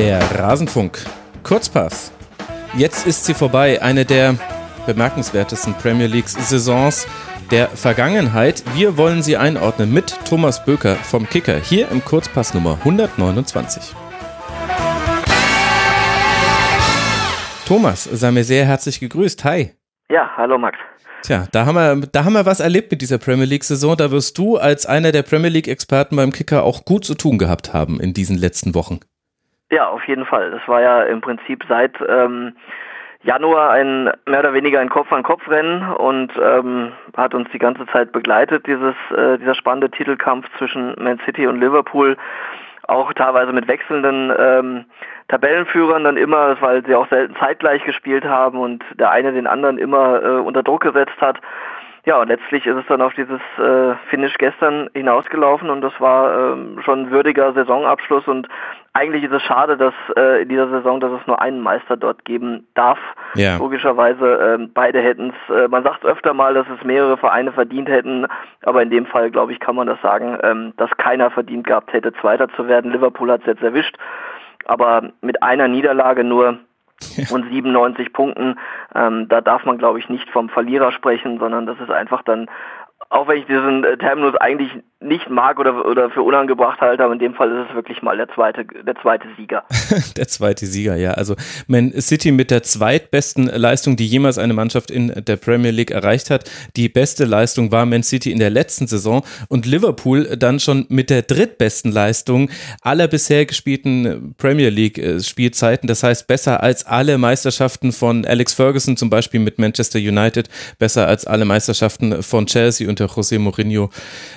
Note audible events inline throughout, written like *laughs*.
Der Rasenfunk. Kurzpass. Jetzt ist sie vorbei. Eine der bemerkenswertesten Premier League-Saisons der Vergangenheit. Wir wollen sie einordnen mit Thomas Böker vom Kicker hier im Kurzpass Nummer 129. Thomas, sei mir sehr herzlich gegrüßt. Hi. Ja, hallo Max. Tja, da haben wir, da haben wir was erlebt mit dieser Premier League-Saison. Da wirst du als einer der Premier League-Experten beim Kicker auch gut zu tun gehabt haben in diesen letzten Wochen. Ja, auf jeden Fall. Das war ja im Prinzip seit ähm, Januar ein mehr oder weniger ein Kopf-an-Kopf-Rennen und ähm, hat uns die ganze Zeit begleitet, dieses, äh, dieser spannende Titelkampf zwischen Man City und Liverpool, auch teilweise mit wechselnden ähm, Tabellenführern dann immer, weil sie auch selten zeitgleich gespielt haben und der eine den anderen immer äh, unter Druck gesetzt hat. Ja, und letztlich ist es dann auf dieses äh, Finish gestern hinausgelaufen und das war ähm, schon ein würdiger Saisonabschluss und eigentlich ist es schade, dass äh, in dieser Saison, dass es nur einen Meister dort geben darf. Ja. Logischerweise äh, beide hätten es, äh, man sagt öfter mal, dass es mehrere Vereine verdient hätten, aber in dem Fall, glaube ich, kann man das sagen, ähm, dass keiner verdient gehabt hätte, Zweiter zu werden. Liverpool hat es jetzt erwischt, aber mit einer Niederlage nur und 97 Punkten. Ähm, da darf man, glaube ich, nicht vom Verlierer sprechen, sondern das ist einfach dann, auch wenn ich diesen äh, Terminus eigentlich nicht mag oder, oder für unangebracht halte, aber in dem Fall ist es wirklich mal der zweite, der zweite Sieger. *laughs* der zweite Sieger, ja. Also Man City mit der zweitbesten Leistung, die jemals eine Mannschaft in der Premier League erreicht hat. Die beste Leistung war Man City in der letzten Saison und Liverpool dann schon mit der drittbesten Leistung aller bisher gespielten Premier League äh, Spielzeiten. Das heißt besser als alle Meisterschaften von Alex Ferguson zum Beispiel mit Manchester United, besser als alle Meisterschaften von Chelsea unter José Mourinho.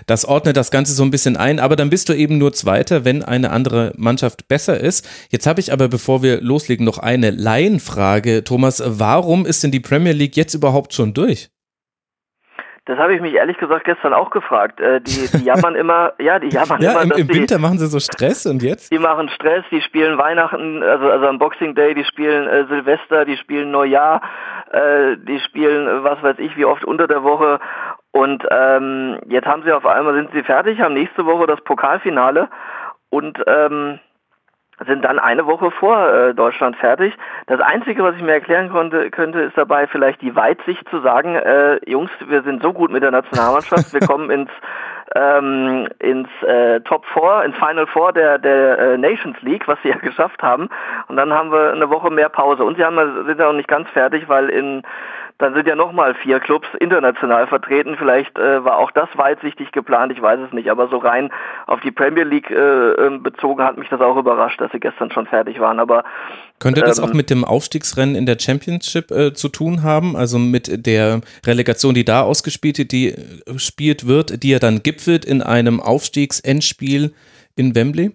Das ordnet das Ganze so ein bisschen ein, aber dann bist du eben nur Zweiter, wenn eine andere Mannschaft besser ist. Jetzt habe ich aber, bevor wir loslegen, noch eine Laienfrage. Thomas, warum ist denn die Premier League jetzt überhaupt schon durch? Das habe ich mich ehrlich gesagt gestern auch gefragt. Äh, die, die jammern immer, *laughs* ja, die jammern ja, immer. Im, im Winter die, machen sie so Stress und jetzt? Die machen Stress, die spielen Weihnachten, also, also am Boxing Day, die spielen äh, Silvester, die spielen Neujahr, äh, die spielen, was weiß ich, wie oft unter der Woche und ähm, jetzt haben sie auf einmal, sind sie fertig, haben nächste Woche das Pokalfinale und ähm, sind dann eine Woche vor äh, Deutschland fertig. Das Einzige, was ich mir erklären konnte, könnte, ist dabei vielleicht die Weitsicht zu sagen, äh, Jungs, wir sind so gut mit der Nationalmannschaft, wir kommen ins *laughs* ähm, ins äh, Top 4, ins Final Four der, der äh, Nations League, was sie ja geschafft haben. Und dann haben wir eine Woche mehr Pause. Und sie haben, sind ja noch nicht ganz fertig, weil in dann sind ja nochmal vier Clubs international vertreten. Vielleicht äh, war auch das weitsichtig geplant, ich weiß es nicht. Aber so rein auf die Premier League äh, ähm, bezogen hat mich das auch überrascht, dass sie gestern schon fertig waren. Aber könnte das ähm, auch mit dem Aufstiegsrennen in der Championship äh, zu tun haben? Also mit der Relegation, die da ausgespielt die äh, spielt wird, die ja dann gipfelt in einem Aufstiegsendspiel in Wembley?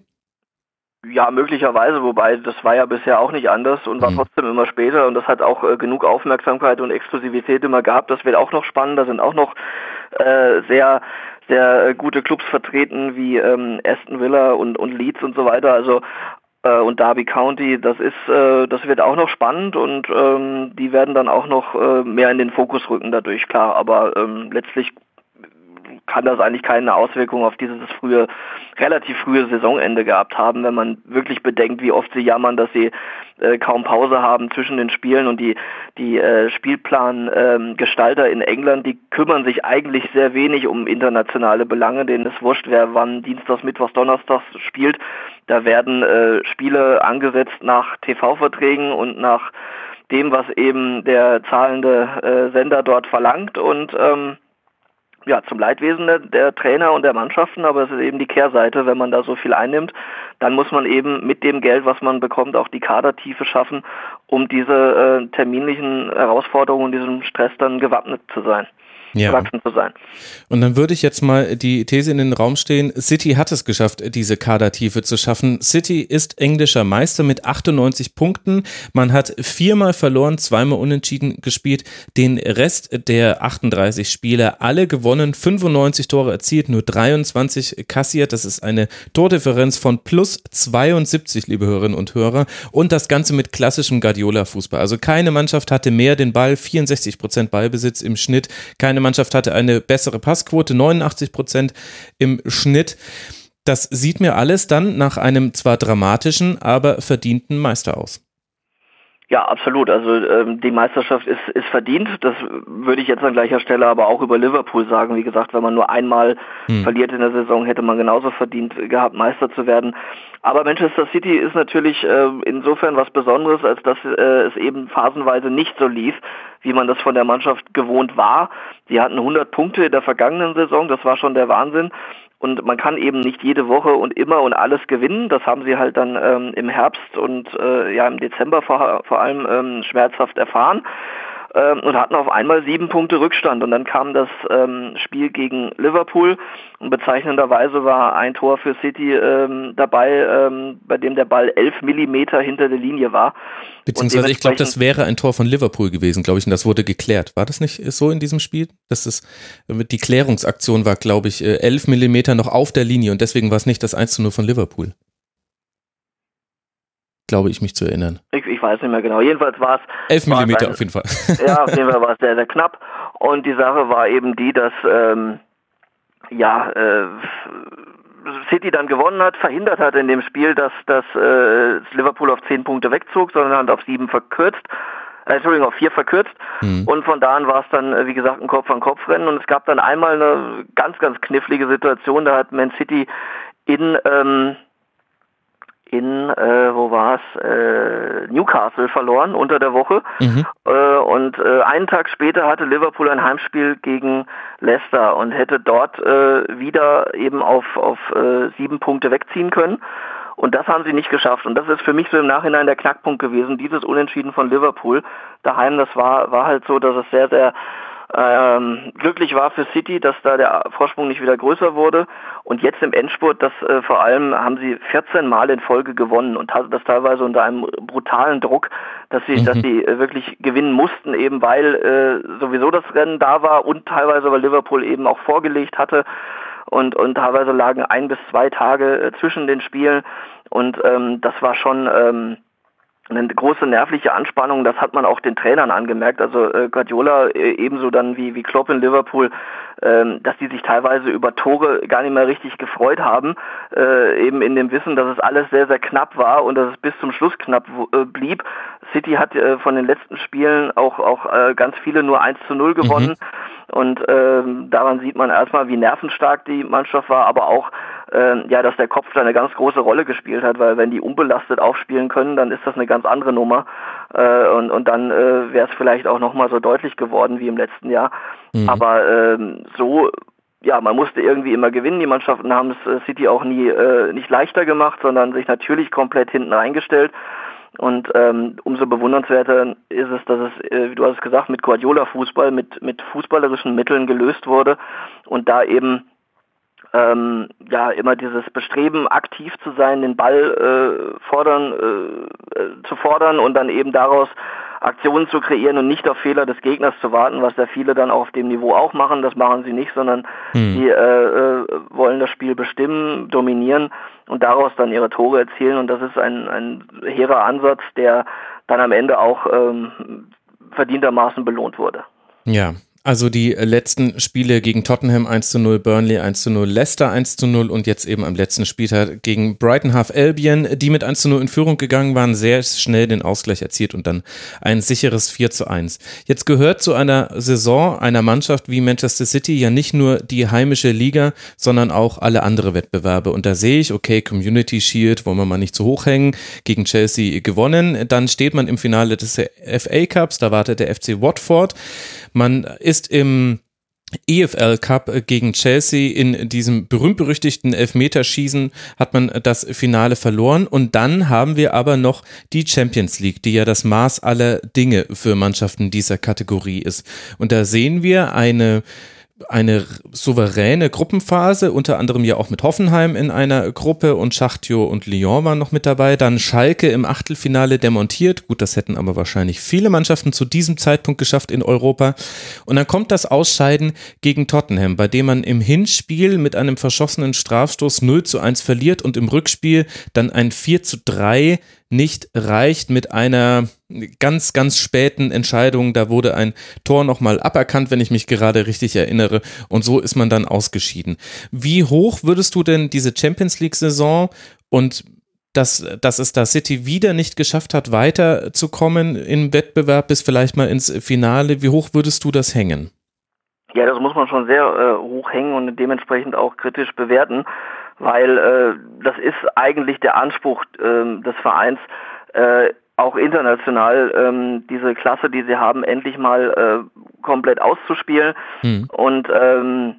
Ja, möglicherweise, wobei das war ja bisher auch nicht anders und war mhm. trotzdem immer später und das hat auch äh, genug Aufmerksamkeit und Exklusivität immer gehabt. Das wird auch noch spannend. Da sind auch noch äh, sehr sehr äh, gute Clubs vertreten wie ähm, Aston Villa und, und Leeds und so weiter. Also äh, und Derby County, das ist, äh, das wird auch noch spannend und ähm, die werden dann auch noch mehr in den Fokus rücken dadurch, klar. Aber ähm, letztlich kann das eigentlich keine Auswirkung auf dieses frühe, relativ frühe Saisonende gehabt haben, wenn man wirklich bedenkt, wie oft sie jammern, dass sie äh, kaum Pause haben zwischen den Spielen und die, die äh, Spielplangestalter ähm, in England, die kümmern sich eigentlich sehr wenig um internationale Belange, denen ist wurscht, wer wann Dienstags, Mittwochs, Donnerstags spielt. Da werden äh, Spiele angesetzt nach TV-Verträgen und nach dem, was eben der zahlende äh, Sender dort verlangt und ähm, ja, zum Leidwesen der, der, Trainer und der Mannschaften, aber es ist eben die Kehrseite, wenn man da so viel einnimmt, dann muss man eben mit dem Geld, was man bekommt, auch die Kadertiefe schaffen, um diese äh, terminlichen Herausforderungen diesem Stress dann gewappnet zu sein ja. erwachsen zu sein. Und dann würde ich jetzt mal die These in den Raum stehen, City hat es geschafft, diese Kadertiefe zu schaffen. City ist englischer Meister mit 98 Punkten. Man hat viermal verloren, zweimal unentschieden gespielt. Den Rest der 38 Spiele alle gewonnen, 95 Tore erzielt, nur 23 kassiert. Das ist eine Tordifferenz von plus 72, liebe Hörerinnen und Hörer. Und das Ganze mit klassischem Guardiola-Fußball. Also keine Mannschaft hatte mehr den Ball, 64 Prozent Ballbesitz im Schnitt. Keine Mannschaft hatte eine bessere Passquote, 89 Prozent im Schnitt. Das sieht mir alles dann nach einem zwar dramatischen, aber verdienten Meister aus. Ja, absolut. Also ähm, die Meisterschaft ist, ist verdient. Das würde ich jetzt an gleicher Stelle aber auch über Liverpool sagen. Wie gesagt, wenn man nur einmal hm. verliert in der Saison, hätte man genauso verdient gehabt, Meister zu werden. Aber Manchester City ist natürlich äh, insofern was Besonderes, als dass äh, es eben phasenweise nicht so lief, wie man das von der Mannschaft gewohnt war. Sie hatten 100 Punkte in der vergangenen Saison, das war schon der Wahnsinn. Und man kann eben nicht jede Woche und immer und alles gewinnen. Das haben sie halt dann ähm, im Herbst und äh, ja im Dezember vor, vor allem ähm, schmerzhaft erfahren ähm, und hatten auf einmal sieben Punkte Rückstand. Und dann kam das ähm, Spiel gegen Liverpool und bezeichnenderweise war ein Tor für City ähm, dabei, ähm, bei dem der Ball elf Millimeter hinter der Linie war. Beziehungsweise ich glaube, das wäre ein Tor von Liverpool gewesen, glaube ich, und das wurde geklärt. War das nicht so in diesem Spiel? Das ist, die Klärungsaktion war, glaube ich, äh, elf Millimeter noch auf der Linie und deswegen war es nicht das 1 zu 0 von Liverpool glaube ich, mich zu erinnern. Ich, ich weiß nicht mehr genau. Jedenfalls war es. 11 Millimeter auf jeden Fall. *laughs* ja, auf jeden Fall war es sehr, sehr knapp. Und die Sache war eben die, dass ähm, ja, äh, City dann gewonnen hat, verhindert hat in dem Spiel, dass das äh, Liverpool auf 10 Punkte wegzog, sondern hat auf 7 verkürzt. Äh, Entschuldigung, auf 4 verkürzt. Mhm. Und von da an war es dann, äh, wie gesagt, ein Kopf-an-Kopf-Rennen. Und es gab dann einmal eine ganz, ganz knifflige Situation. Da hat Man City in ähm, in, äh, wo war es, äh, Newcastle verloren unter der Woche. Mhm. Äh, und äh, einen Tag später hatte Liverpool ein Heimspiel gegen Leicester und hätte dort äh, wieder eben auf, auf äh, sieben Punkte wegziehen können. Und das haben sie nicht geschafft. Und das ist für mich so im Nachhinein der Knackpunkt gewesen. Dieses Unentschieden von Liverpool daheim, das war, war halt so, dass es sehr, sehr ähm, glücklich war für City, dass da der Vorsprung nicht wieder größer wurde. Und jetzt im Endspurt, das äh, vor allem haben sie 14 Mal in Folge gewonnen und das teilweise unter einem brutalen Druck, dass sie, mhm. dass sie äh, wirklich gewinnen mussten, eben weil äh, sowieso das Rennen da war und teilweise weil Liverpool eben auch vorgelegt hatte und, und teilweise lagen ein bis zwei Tage äh, zwischen den Spielen und ähm, das war schon ähm, eine große nervliche Anspannung, das hat man auch den Trainern angemerkt, also äh, Guardiola äh, ebenso dann wie, wie Klopp in Liverpool, ähm, dass die sich teilweise über Tore gar nicht mehr richtig gefreut haben, äh, eben in dem Wissen, dass es alles sehr, sehr knapp war und dass es bis zum Schluss knapp äh, blieb. City hat äh, von den letzten Spielen auch, auch äh, ganz viele nur 1 zu 0 gewonnen. Mhm. Und ähm, daran sieht man erstmal, wie nervenstark die Mannschaft war, aber auch, äh, ja, dass der Kopf da eine ganz große Rolle gespielt hat, weil wenn die unbelastet aufspielen können, dann ist das eine ganz andere Nummer. Äh, und, und dann äh, wäre es vielleicht auch nochmal so deutlich geworden wie im letzten Jahr. Mhm. Aber ähm, so ja, man musste irgendwie immer gewinnen. Die Mannschaften haben es äh, City auch nie äh, nicht leichter gemacht, sondern sich natürlich komplett hinten reingestellt. Und ähm, umso bewundernswerter ist es, dass es, äh, wie du hast es gesagt, mit Guardiola-Fußball, mit, mit fußballerischen Mitteln gelöst wurde und da eben ähm, ja immer dieses Bestreben, aktiv zu sein, den Ball äh, fordern, äh, äh zu fordern und dann eben daraus Aktionen zu kreieren und nicht auf Fehler des Gegners zu warten, was ja viele dann auch auf dem Niveau auch machen. Das machen sie nicht, sondern hm. die äh, äh, wollen das Spiel bestimmen, dominieren und daraus dann ihre Tore erzielen. Und das ist ein, ein hehrer Ansatz, der dann am Ende auch ähm, verdientermaßen belohnt wurde. Ja, also die letzten Spiele gegen Tottenham 1 zu 0, Burnley 1 zu 0, Leicester 1 zu 0 und jetzt eben am letzten Spieltag gegen Brighton Half Albion, die mit 1 zu 0 in Führung gegangen waren, sehr schnell den Ausgleich erzielt und dann ein sicheres 4 zu 1. Jetzt gehört zu einer Saison einer Mannschaft wie Manchester City ja nicht nur die heimische Liga, sondern auch alle andere Wettbewerbe. Und da sehe ich, okay, Community Shield, wollen wir mal nicht zu hoch hängen, gegen Chelsea gewonnen. Dann steht man im Finale des FA Cups, da wartet der FC Watford. Man ist im EFL Cup gegen Chelsea in diesem berühmt-berüchtigten Elfmeterschießen hat man das Finale verloren und dann haben wir aber noch die Champions League, die ja das Maß aller Dinge für Mannschaften dieser Kategorie ist. Und da sehen wir eine eine souveräne Gruppenphase, unter anderem ja auch mit Hoffenheim in einer Gruppe und Schachtjo und Lyon waren noch mit dabei. Dann Schalke im Achtelfinale demontiert. Gut, das hätten aber wahrscheinlich viele Mannschaften zu diesem Zeitpunkt geschafft in Europa. Und dann kommt das Ausscheiden gegen Tottenham, bei dem man im Hinspiel mit einem verschossenen Strafstoß 0 zu 1 verliert und im Rückspiel dann ein 4 zu 3 nicht reicht mit einer ganz, ganz späten Entscheidung. Da wurde ein Tor nochmal aberkannt, wenn ich mich gerade richtig erinnere. Und so ist man dann ausgeschieden. Wie hoch würdest du denn diese Champions League-Saison und dass, dass es da City wieder nicht geschafft hat, weiterzukommen im Wettbewerb bis vielleicht mal ins Finale. Wie hoch würdest du das hängen? Ja, das muss man schon sehr äh, hoch hängen und dementsprechend auch kritisch bewerten, weil äh, das ist eigentlich der Anspruch äh, des Vereins, äh, auch international ähm, diese Klasse, die sie haben, endlich mal äh, komplett auszuspielen. Mhm. Und ähm,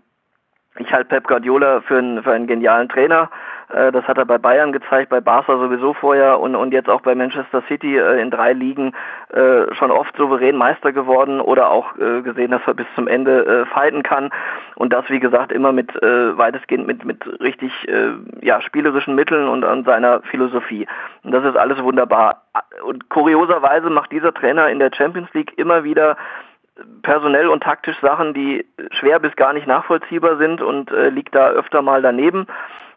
ich halte Pep Guardiola für einen, für einen genialen Trainer. Äh, das hat er bei Bayern gezeigt, bei Barca sowieso vorher und, und jetzt auch bei Manchester City äh, in drei Ligen äh, schon oft souverän Meister geworden oder auch gesehen, dass er bis zum Ende fighten kann. Und das, wie gesagt, immer mit weitestgehend mit, mit richtig ja, spielerischen Mitteln und an seiner Philosophie. Und das ist alles wunderbar. Und kurioserweise macht dieser Trainer in der Champions League immer wieder personell und taktisch Sachen, die schwer bis gar nicht nachvollziehbar sind und äh, liegt da öfter mal daneben.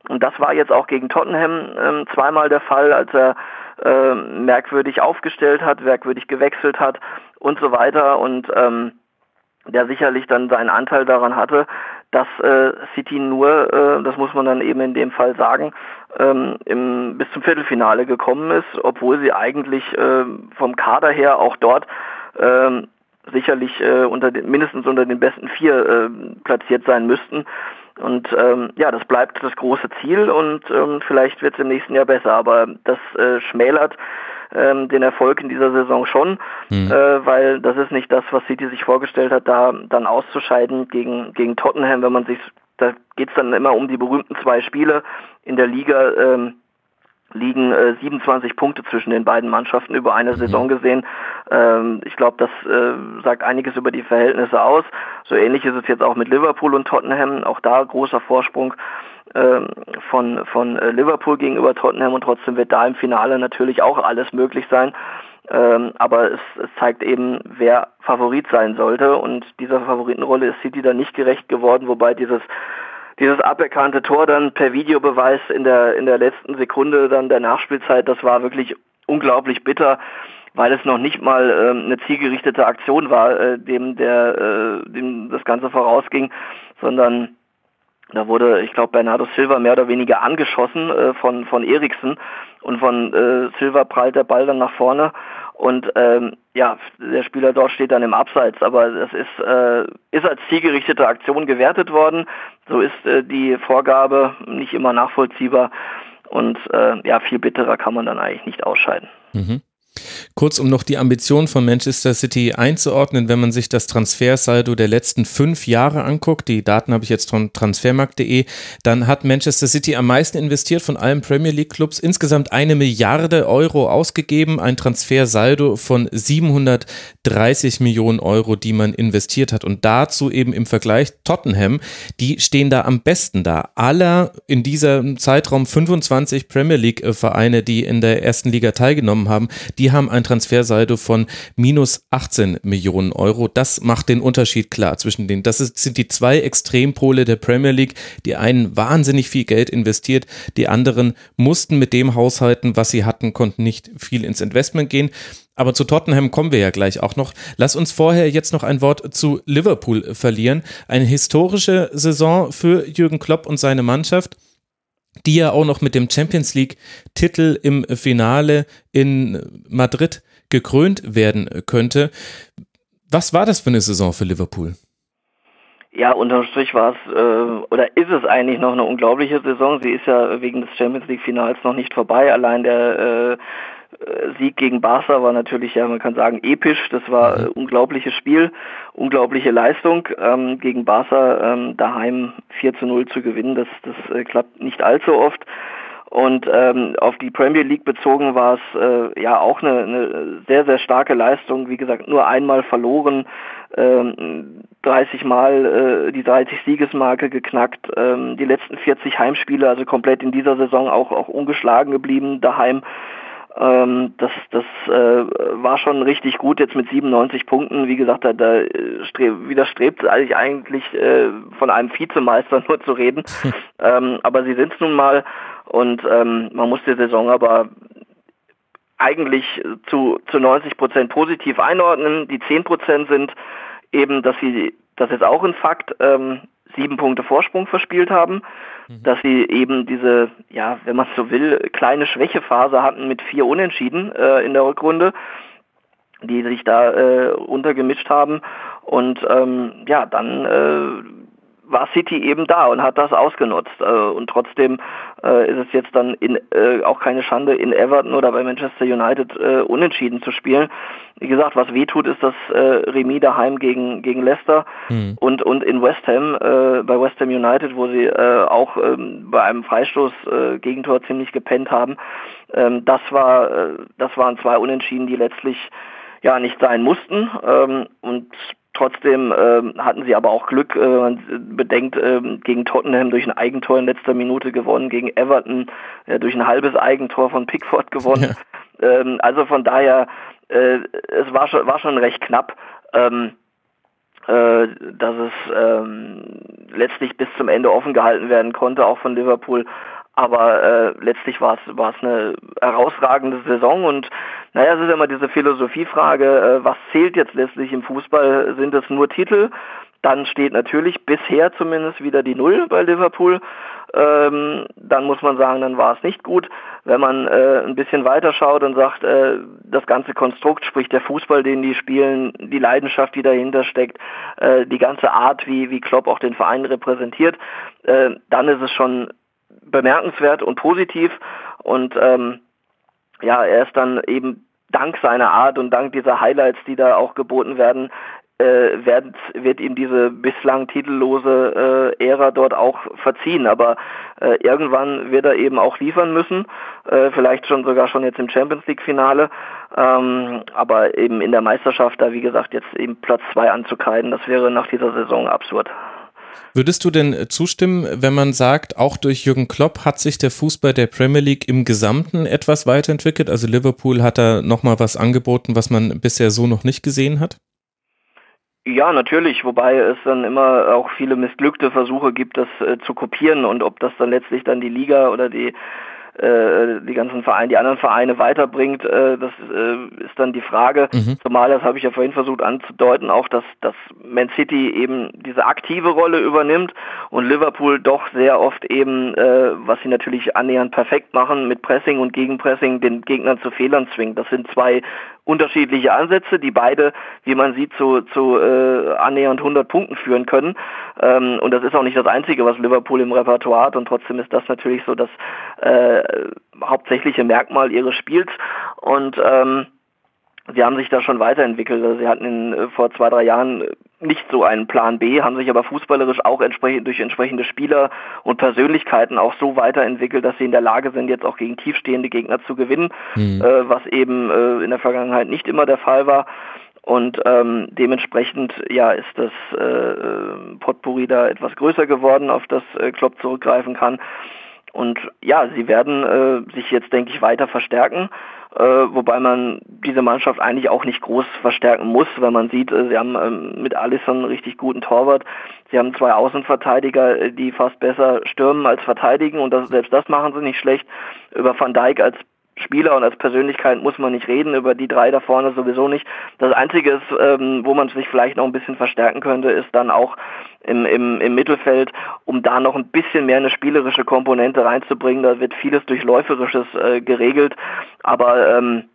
Und das war jetzt auch gegen Tottenham ähm, zweimal der Fall, als er äh, merkwürdig aufgestellt hat, merkwürdig gewechselt hat und so weiter. Und ähm, der sicherlich dann seinen Anteil daran hatte, dass äh, City nur, äh, das muss man dann eben in dem Fall sagen, ähm, im, bis zum Viertelfinale gekommen ist, obwohl sie eigentlich äh, vom Kader her auch dort ähm, sicherlich äh, unter den, mindestens unter den besten vier äh, platziert sein müssten. Und ähm, ja, das bleibt das große Ziel und ähm, vielleicht wird es im nächsten Jahr besser, aber das äh, schmälert ähm, den Erfolg in dieser Saison schon, mhm. äh, weil das ist nicht das, was City sich vorgestellt hat, da dann auszuscheiden gegen, gegen Tottenham, wenn man sich, da geht es dann immer um die berühmten zwei Spiele in der Liga. Ähm, liegen äh, 27 Punkte zwischen den beiden Mannschaften über eine mhm. Saison gesehen. Ähm, ich glaube, das äh, sagt einiges über die Verhältnisse aus. So ähnlich ist es jetzt auch mit Liverpool und Tottenham. Auch da großer Vorsprung ähm, von, von äh, Liverpool gegenüber Tottenham und trotzdem wird da im Finale natürlich auch alles möglich sein. Ähm, aber es, es zeigt eben, wer Favorit sein sollte und dieser Favoritenrolle ist City da nicht gerecht geworden, wobei dieses dieses aberkannte Tor dann per Videobeweis in der, in der letzten Sekunde dann der Nachspielzeit, das war wirklich unglaublich bitter, weil es noch nicht mal äh, eine zielgerichtete Aktion war, äh, dem, der, äh, dem das Ganze vorausging, sondern da wurde, ich glaube, Bernardo Silva mehr oder weniger angeschossen äh, von, von Eriksen und von äh, Silva prallt der Ball dann nach vorne und ähm, ja, der Spieler dort steht dann im Abseits, aber das ist, äh, ist als zielgerichtete Aktion gewertet worden. So ist äh, die Vorgabe nicht immer nachvollziehbar und äh, ja, viel bitterer kann man dann eigentlich nicht ausscheiden. Mhm. Kurz, um noch die Ambition von Manchester City einzuordnen, wenn man sich das Transfersaldo der letzten fünf Jahre anguckt, die Daten habe ich jetzt von transfermarkt.de, dann hat Manchester City am meisten investiert von allen Premier League Clubs, insgesamt eine Milliarde Euro ausgegeben, ein Transfersaldo von 730 Millionen Euro, die man investiert hat. Und dazu eben im Vergleich Tottenham, die stehen da am besten da. Aller in diesem Zeitraum 25 Premier League Vereine, die in der ersten Liga teilgenommen haben, die die haben ein Transfersaldo von minus 18 Millionen Euro. Das macht den Unterschied klar zwischen denen. Das sind die zwei Extrempole der Premier League. Die einen wahnsinnig viel Geld investiert, die anderen mussten mit dem haushalten, was sie hatten, konnten nicht viel ins Investment gehen. Aber zu Tottenham kommen wir ja gleich auch noch. Lass uns vorher jetzt noch ein Wort zu Liverpool verlieren. Eine historische Saison für Jürgen Klopp und seine Mannschaft die ja auch noch mit dem Champions League-Titel im Finale in Madrid gekrönt werden könnte. Was war das für eine Saison für Liverpool? Ja, unterm Strich war es, äh, oder ist es eigentlich noch eine unglaubliche Saison. Sie ist ja wegen des Champions League-Finals noch nicht vorbei. Allein der äh, Sieg gegen Barca war natürlich, ja, man kann sagen, episch. Das war ein mhm. unglaubliches Spiel, unglaubliche Leistung. Ähm, gegen Barca ähm, daheim 4 zu 0 zu gewinnen, das, das äh, klappt nicht allzu oft. Und ähm, auf die Premier League bezogen war es äh, ja auch eine, eine sehr, sehr starke Leistung. Wie gesagt, nur einmal verloren, ähm, 30 Mal äh, die 30 Siegesmarke geknackt, ähm, die letzten 40 Heimspiele, also komplett in dieser Saison auch, auch ungeschlagen geblieben daheim. Ähm, das das äh, war schon richtig gut jetzt mit 97 Punkten. Wie gesagt, da, da streb, widerstrebt eigentlich, eigentlich äh, von einem Vizemeister *laughs* nur zu reden. *laughs* ähm, aber sie sind es nun mal und ähm, man muss die Saison aber eigentlich zu, zu 90 Prozent positiv einordnen. Die 10 Prozent sind eben, dass sie, das ist auch ein Fakt, ähm, sieben Punkte Vorsprung verspielt haben, mhm. dass sie eben diese, ja, wenn man so will, kleine Schwächephase hatten mit vier Unentschieden äh, in der Rückrunde, die sich da äh, untergemischt haben und ähm, ja, dann äh, war City eben da und hat das ausgenutzt. Äh, und trotzdem äh, ist es jetzt dann in, äh, auch keine Schande, in Everton oder bei Manchester United unentschieden zu spielen. Wie gesagt, was wehtut, ist das Remis daheim gegen, gegen Leicester mhm. und, und in West Ham, bei West Ham United, wo sie auch ähm, bei einem Freistoß-Gegentor ziemlich gepennt haben. Ähm, das, war, das waren zwei Unentschieden, die letztlich ja nicht sein mussten. Ähm, und Trotzdem ähm, hatten sie aber auch Glück, äh, man bedenkt, ähm, gegen Tottenham durch ein Eigentor in letzter Minute gewonnen, gegen Everton äh, durch ein halbes Eigentor von Pickford gewonnen. Ja. Ähm, also von daher, äh, es war schon, war schon recht knapp, ähm, äh, dass es ähm, letztlich bis zum Ende offen gehalten werden konnte, auch von Liverpool. Aber äh, letztlich war es war es eine herausragende Saison und naja, es ist immer diese Philosophiefrage, äh, was zählt jetzt letztlich im Fußball? Sind es nur Titel? Dann steht natürlich bisher zumindest wieder die Null bei Liverpool. Ähm, dann muss man sagen, dann war es nicht gut. Wenn man äh, ein bisschen weiter schaut und sagt, äh, das ganze Konstrukt, sprich der Fußball, den die spielen, die Leidenschaft, die dahinter steckt, äh, die ganze Art, wie, wie Klopp auch den Verein repräsentiert, äh, dann ist es schon bemerkenswert und positiv und ähm, ja, er ist dann eben dank seiner Art und dank dieser Highlights, die da auch geboten werden, äh, wird, wird ihm diese bislang titellose äh, Ära dort auch verziehen. Aber äh, irgendwann wird er eben auch liefern müssen, äh, vielleicht schon sogar schon jetzt im Champions League Finale. Ähm, aber eben in der Meisterschaft da, wie gesagt, jetzt eben Platz zwei anzukreiden, das wäre nach dieser Saison absurd. Würdest du denn zustimmen, wenn man sagt, auch durch Jürgen Klopp hat sich der Fußball der Premier League im Gesamten etwas weiterentwickelt? Also Liverpool hat da nochmal was angeboten, was man bisher so noch nicht gesehen hat? Ja, natürlich, wobei es dann immer auch viele missglückte Versuche gibt, das äh, zu kopieren und ob das dann letztlich dann die Liga oder die äh, die ganzen Vereine, die anderen Vereine weiterbringt, äh, das äh, ist dann die Frage. Mhm. Zumal, das habe ich ja vorhin versucht anzudeuten, auch dass, dass Man City eben diese aktive Rolle übernimmt und Liverpool doch sehr oft eben, äh, was sie natürlich annähernd perfekt machen, mit Pressing und Gegenpressing den Gegnern zu Fehlern zwingt. Das sind zwei unterschiedliche Ansätze, die beide, wie man sieht, zu, zu äh, annähernd 100 Punkten führen können. Ähm, und das ist auch nicht das Einzige, was Liverpool im Repertoire hat. Und trotzdem ist das natürlich so das äh, hauptsächliche Merkmal ihres Spiels. Und ähm, Sie haben sich da schon weiterentwickelt. Also sie hatten in, äh, vor zwei, drei Jahren nicht so einen Plan B, haben sich aber fußballerisch auch entsprechend durch entsprechende Spieler und Persönlichkeiten auch so weiterentwickelt, dass sie in der Lage sind, jetzt auch gegen tiefstehende Gegner zu gewinnen, mhm. äh, was eben äh, in der Vergangenheit nicht immer der Fall war. Und ähm, dementsprechend ja ist das äh, äh Potpourri da etwas größer geworden, auf das äh, Klopp zurückgreifen kann. Und ja, sie werden äh, sich jetzt, denke ich, weiter verstärken, wobei man diese Mannschaft eigentlich auch nicht groß verstärken muss, weil man sieht, äh, sie haben ähm, mit Alisson einen richtig guten Torwart, sie haben zwei Außenverteidiger, äh, die fast besser stürmen als verteidigen und das, selbst das machen sie nicht schlecht. Über Van Dijk als Spieler und als Persönlichkeit muss man nicht reden, über die drei da vorne sowieso nicht. Das Einzige ist, ähm, wo man sich vielleicht noch ein bisschen verstärken könnte, ist dann auch im, im, im Mittelfeld, um da noch ein bisschen mehr eine spielerische Komponente reinzubringen. Da wird vieles durch Läuferisches äh, geregelt, aber ähm,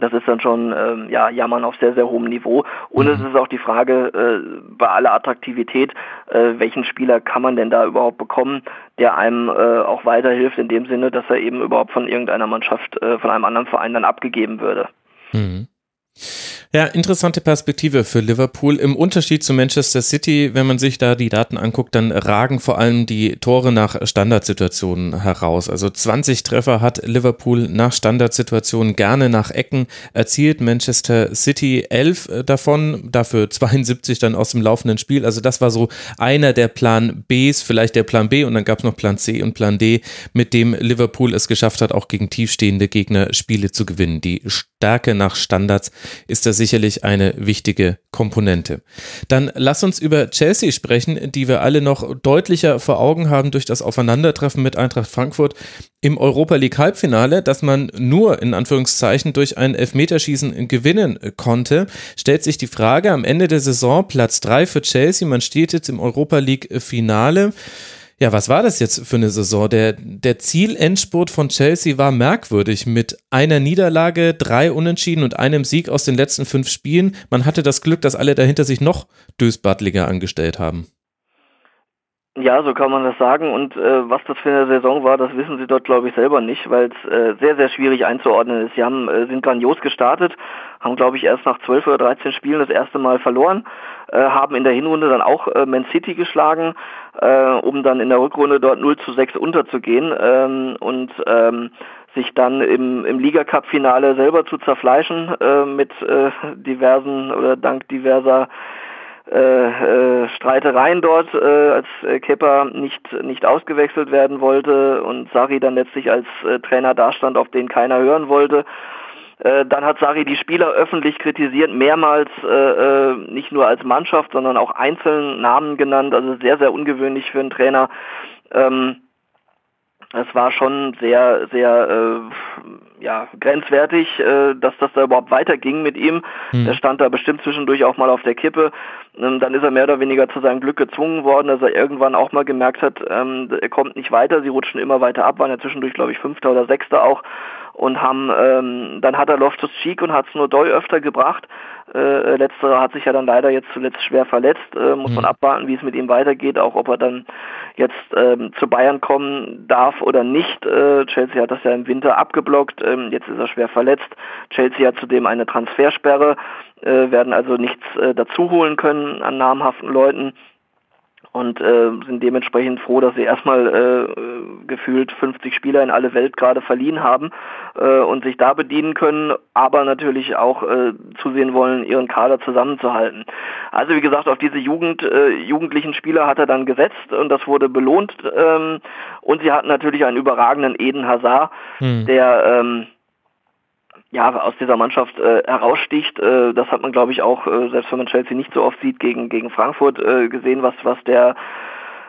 das ist dann schon ähm, ja, Jammern auf sehr, sehr hohem Niveau. Und mhm. es ist auch die Frage, äh, bei aller Attraktivität, äh, welchen Spieler kann man denn da überhaupt bekommen, der einem äh, auch weiterhilft, in dem Sinne, dass er eben überhaupt von irgendeiner Mannschaft, äh, von einem anderen Verein dann abgegeben würde. Mhm. Ja, interessante Perspektive für Liverpool. Im Unterschied zu Manchester City, wenn man sich da die Daten anguckt, dann ragen vor allem die Tore nach Standardsituationen heraus. Also 20 Treffer hat Liverpool nach Standardsituationen gerne nach Ecken erzielt. Manchester City 11 davon, dafür *laughs* 72 dann aus dem laufenden Spiel. Also das war so einer der Plan Bs, vielleicht der Plan B und dann gab es noch Plan C und Plan D, mit dem Liverpool es geschafft hat, auch gegen tiefstehende Gegner Spiele zu gewinnen. Die Stärke nach Standards ist das sicherlich eine wichtige Komponente. Dann lass uns über Chelsea sprechen, die wir alle noch deutlicher vor Augen haben durch das Aufeinandertreffen mit Eintracht Frankfurt im Europa League Halbfinale, dass man nur in Anführungszeichen durch ein Elfmeterschießen gewinnen konnte, stellt sich die Frage am Ende der Saison Platz drei für Chelsea. Man steht jetzt im Europa League Finale. Ja, was war das jetzt für eine Saison? Der, der Zielendspurt von Chelsea war merkwürdig mit einer Niederlage, drei Unentschieden und einem Sieg aus den letzten fünf Spielen. Man hatte das Glück, dass alle dahinter sich noch dösbattliger angestellt haben. Ja, so kann man das sagen. Und äh, was das für eine Saison war, das wissen sie dort, glaube ich, selber nicht, weil es äh, sehr, sehr schwierig einzuordnen ist. Sie haben, äh, sind grandios gestartet, haben, glaube ich, erst nach 12 oder 13 Spielen das erste Mal verloren, äh, haben in der Hinrunde dann auch äh, Man City geschlagen, äh, um dann in der Rückrunde dort 0 zu 6 unterzugehen ähm, und ähm, sich dann im, im Liga-Cup-Finale selber zu zerfleischen äh, mit äh, diversen oder dank diverser äh, äh, Streitereien dort, äh, als äh, Kepper nicht, nicht ausgewechselt werden wollte und Sari dann letztlich als äh, Trainer dastand, auf den keiner hören wollte. Äh, dann hat Sari die Spieler öffentlich kritisiert, mehrmals äh, äh, nicht nur als Mannschaft, sondern auch einzeln Namen genannt, also sehr, sehr ungewöhnlich für einen Trainer. Ähm, es war schon sehr, sehr äh, ja, grenzwertig, äh, dass das da überhaupt weiterging mit ihm. Mhm. Er stand da bestimmt zwischendurch auch mal auf der Kippe. Ähm, dann ist er mehr oder weniger zu seinem Glück gezwungen worden, dass er irgendwann auch mal gemerkt hat, ähm, er kommt nicht weiter, sie rutschen immer weiter ab, waren ja zwischendurch, glaube ich, Fünfter oder Sechster auch und haben, ähm, dann hat er Loftus Cheek und hat es nur doll öfter gebracht. Äh, letzterer hat sich ja dann leider jetzt zuletzt schwer verletzt. Äh, muss mhm. man abwarten, wie es mit ihm weitergeht, auch ob er dann jetzt ähm, zu Bayern kommen darf oder nicht. Äh, Chelsea hat das ja im Winter abgeblockt, ähm, jetzt ist er schwer verletzt. Chelsea hat zudem eine Transfersperre, äh, werden also nichts äh, dazu holen können an namhaften Leuten und äh, sind dementsprechend froh, dass sie erstmal äh, gefühlt 50 Spieler in alle Welt gerade verliehen haben äh, und sich da bedienen können, aber natürlich auch äh, zusehen wollen, ihren Kader zusammenzuhalten. Also wie gesagt, auf diese Jugend, äh, jugendlichen Spieler hat er dann gesetzt und das wurde belohnt ähm, und sie hatten natürlich einen überragenden Eden Hazard, hm. der ähm, ja, aus dieser Mannschaft äh, heraussticht. Äh, das hat man, glaube ich, auch, äh, selbst wenn man Chelsea nicht so oft sieht, gegen, gegen Frankfurt äh, gesehen, was, was der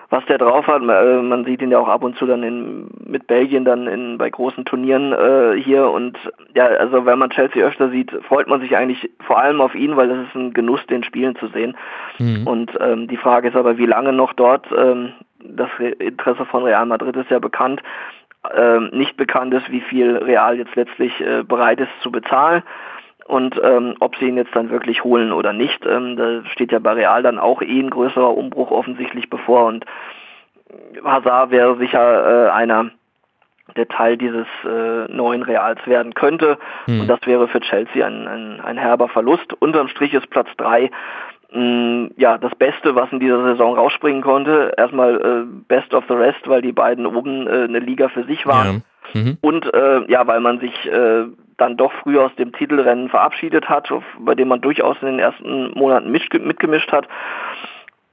was der drauf hat. Äh, man sieht ihn ja auch ab und zu dann in, mit Belgien dann in, bei großen Turnieren äh, hier und ja, also wenn man Chelsea öfter sieht, freut man sich eigentlich vor allem auf ihn, weil das ist ein Genuss, den Spielen zu sehen. Mhm. Und ähm, die Frage ist aber, wie lange noch dort, ähm, das Interesse von Real Madrid ist ja bekannt, ähm, nicht bekannt ist, wie viel Real jetzt letztlich äh, bereit ist zu bezahlen und ähm, ob sie ihn jetzt dann wirklich holen oder nicht. Ähm, da steht ja bei Real dann auch eh ein größerer Umbruch offensichtlich bevor und Hazard wäre sicher äh, einer, der Teil dieses äh, neuen Reals werden könnte. Hm. Und das wäre für Chelsea ein, ein, ein herber Verlust. Unterm Strich ist Platz 3 Mm, ja, das Beste, was in dieser Saison rausspringen konnte. Erstmal äh, Best of the Rest, weil die beiden oben äh, eine Liga für sich waren. Ja. Mhm. Und äh, ja, weil man sich äh, dann doch früh aus dem Titelrennen verabschiedet hat, bei dem man durchaus in den ersten Monaten mitgemischt hat.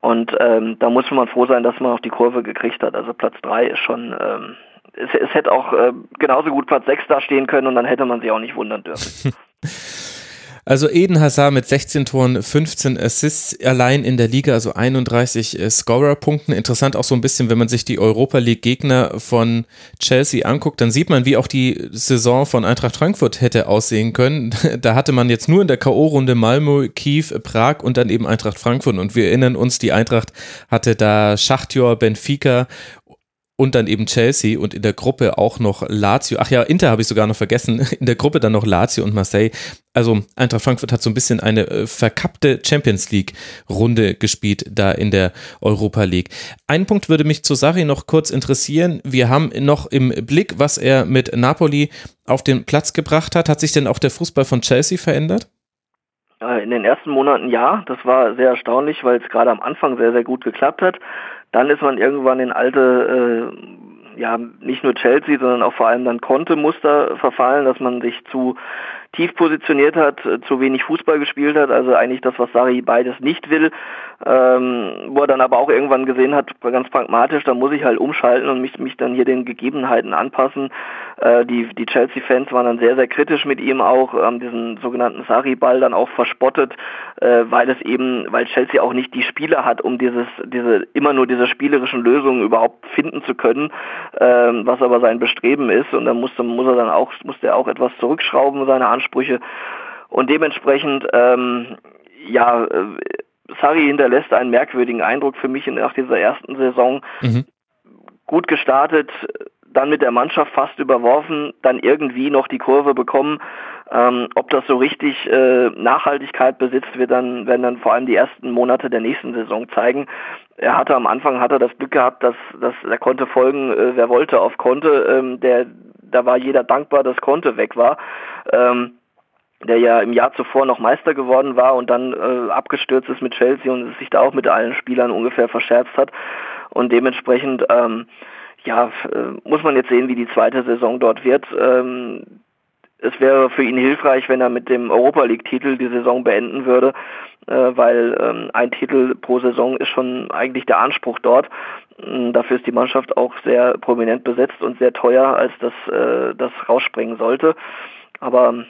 Und ähm, da muss man froh sein, dass man auch die Kurve gekriegt hat. Also Platz 3 ist schon, ähm, es, es hätte auch äh, genauso gut Platz 6 da stehen können und dann hätte man sich auch nicht wundern dürfen. *laughs* Also Eden Hazard mit 16 Toren, 15 Assists allein in der Liga, also 31 äh, Scorer-Punkten. Interessant auch so ein bisschen, wenn man sich die Europa League-Gegner von Chelsea anguckt, dann sieht man, wie auch die Saison von Eintracht Frankfurt hätte aussehen können. *laughs* Da hatte man jetzt nur in der K.O.-Runde Malmö, Kiew, Prag und dann eben Eintracht Frankfurt. Und wir erinnern uns, die Eintracht hatte da Schachtjor, Benfica und dann eben Chelsea und in der Gruppe auch noch Lazio. Ach ja, Inter habe ich sogar noch vergessen. *laughs* In der Gruppe dann noch Lazio und Marseille. Also Eintracht Frankfurt hat so ein bisschen eine äh, verkappte Champions League Runde gespielt da in der Europa League. Ein Punkt würde mich zu Sarri noch kurz interessieren. Wir haben noch im Blick, was er mit Napoli auf den Platz gebracht hat. Hat sich denn auch der Fußball von Chelsea verändert? Äh, in den ersten Monaten ja, das war sehr erstaunlich, weil es gerade am Anfang sehr, sehr gut geklappt hat. Dann ist man irgendwann in alte, äh, ja, nicht nur Chelsea, sondern auch vor allem dann Conte-Muster verfallen, dass man sich zu tief positioniert hat, äh, zu wenig Fußball gespielt hat, also eigentlich das, was Sari beides nicht will, ähm, wo er dann aber auch irgendwann gesehen hat, ganz pragmatisch, da muss ich halt umschalten und mich, mich dann hier den Gegebenheiten anpassen. Äh, die die Chelsea-Fans waren dann sehr, sehr kritisch mit ihm auch, haben diesen sogenannten Sari-Ball dann auch verspottet, äh, weil es eben, weil Chelsea auch nicht die Spieler hat, um dieses, diese, immer nur diese spielerischen Lösungen überhaupt finden zu können, äh, was aber sein Bestreben ist und dann musste, muss er dann auch, musste er auch etwas zurückschrauben, seine Ansprüche und dementsprechend, ähm, ja, äh, Sarri hinterlässt einen merkwürdigen Eindruck für mich nach dieser ersten Saison. Mhm. Gut gestartet, dann mit der Mannschaft fast überworfen, dann irgendwie noch die Kurve bekommen. Ähm, ob das so richtig äh, Nachhaltigkeit besitzt, wird dann, werden dann vor allem die ersten Monate der nächsten Saison zeigen. Er hatte am Anfang hat er das Glück gehabt, dass, dass er konnte folgen, äh, wer wollte auf Konte. Ähm, der, da war jeder dankbar, dass Konte weg war. Ähm, der ja im Jahr zuvor noch Meister geworden war und dann äh, abgestürzt ist mit Chelsea und sich da auch mit allen Spielern ungefähr verscherzt hat. Und dementsprechend, ähm, ja, äh, muss man jetzt sehen, wie die zweite Saison dort wird. Ähm, es wäre für ihn hilfreich, wenn er mit dem Europa League-Titel die Saison beenden würde, äh, weil ähm, ein Titel pro Saison ist schon eigentlich der Anspruch dort. Ähm, dafür ist die Mannschaft auch sehr prominent besetzt und sehr teuer, als das, äh, das rausspringen sollte. Aber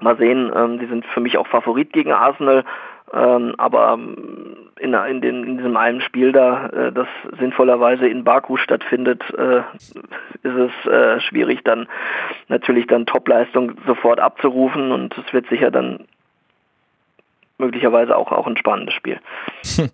Mal sehen, ähm, die sind für mich auch Favorit gegen Arsenal, ähm, aber ähm, in, in, den, in diesem einen Spiel da, äh, das sinnvollerweise in Baku stattfindet, äh, ist es äh, schwierig dann natürlich dann Topleistung sofort abzurufen und es wird sicher dann möglicherweise auch, auch ein spannendes Spiel. *laughs*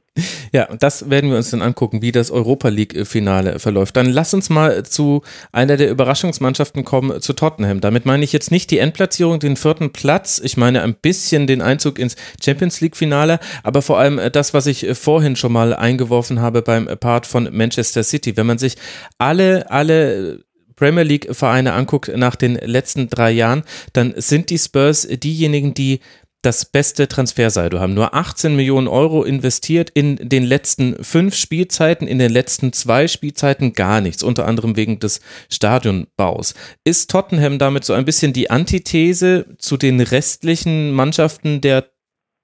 Ja, das werden wir uns dann angucken, wie das Europa League-Finale verläuft. Dann lass uns mal zu einer der Überraschungsmannschaften kommen, zu Tottenham. Damit meine ich jetzt nicht die Endplatzierung, den vierten Platz. Ich meine ein bisschen den Einzug ins Champions League-Finale, aber vor allem das, was ich vorhin schon mal eingeworfen habe beim Part von Manchester City. Wenn man sich alle, alle Premier League Vereine anguckt nach den letzten drei Jahren, dann sind die Spurs diejenigen, die das beste Transfersaldo haben. Nur 18 Millionen Euro investiert in den letzten fünf Spielzeiten, in den letzten zwei Spielzeiten gar nichts, unter anderem wegen des Stadionbaus. Ist Tottenham damit so ein bisschen die Antithese zu den restlichen Mannschaften der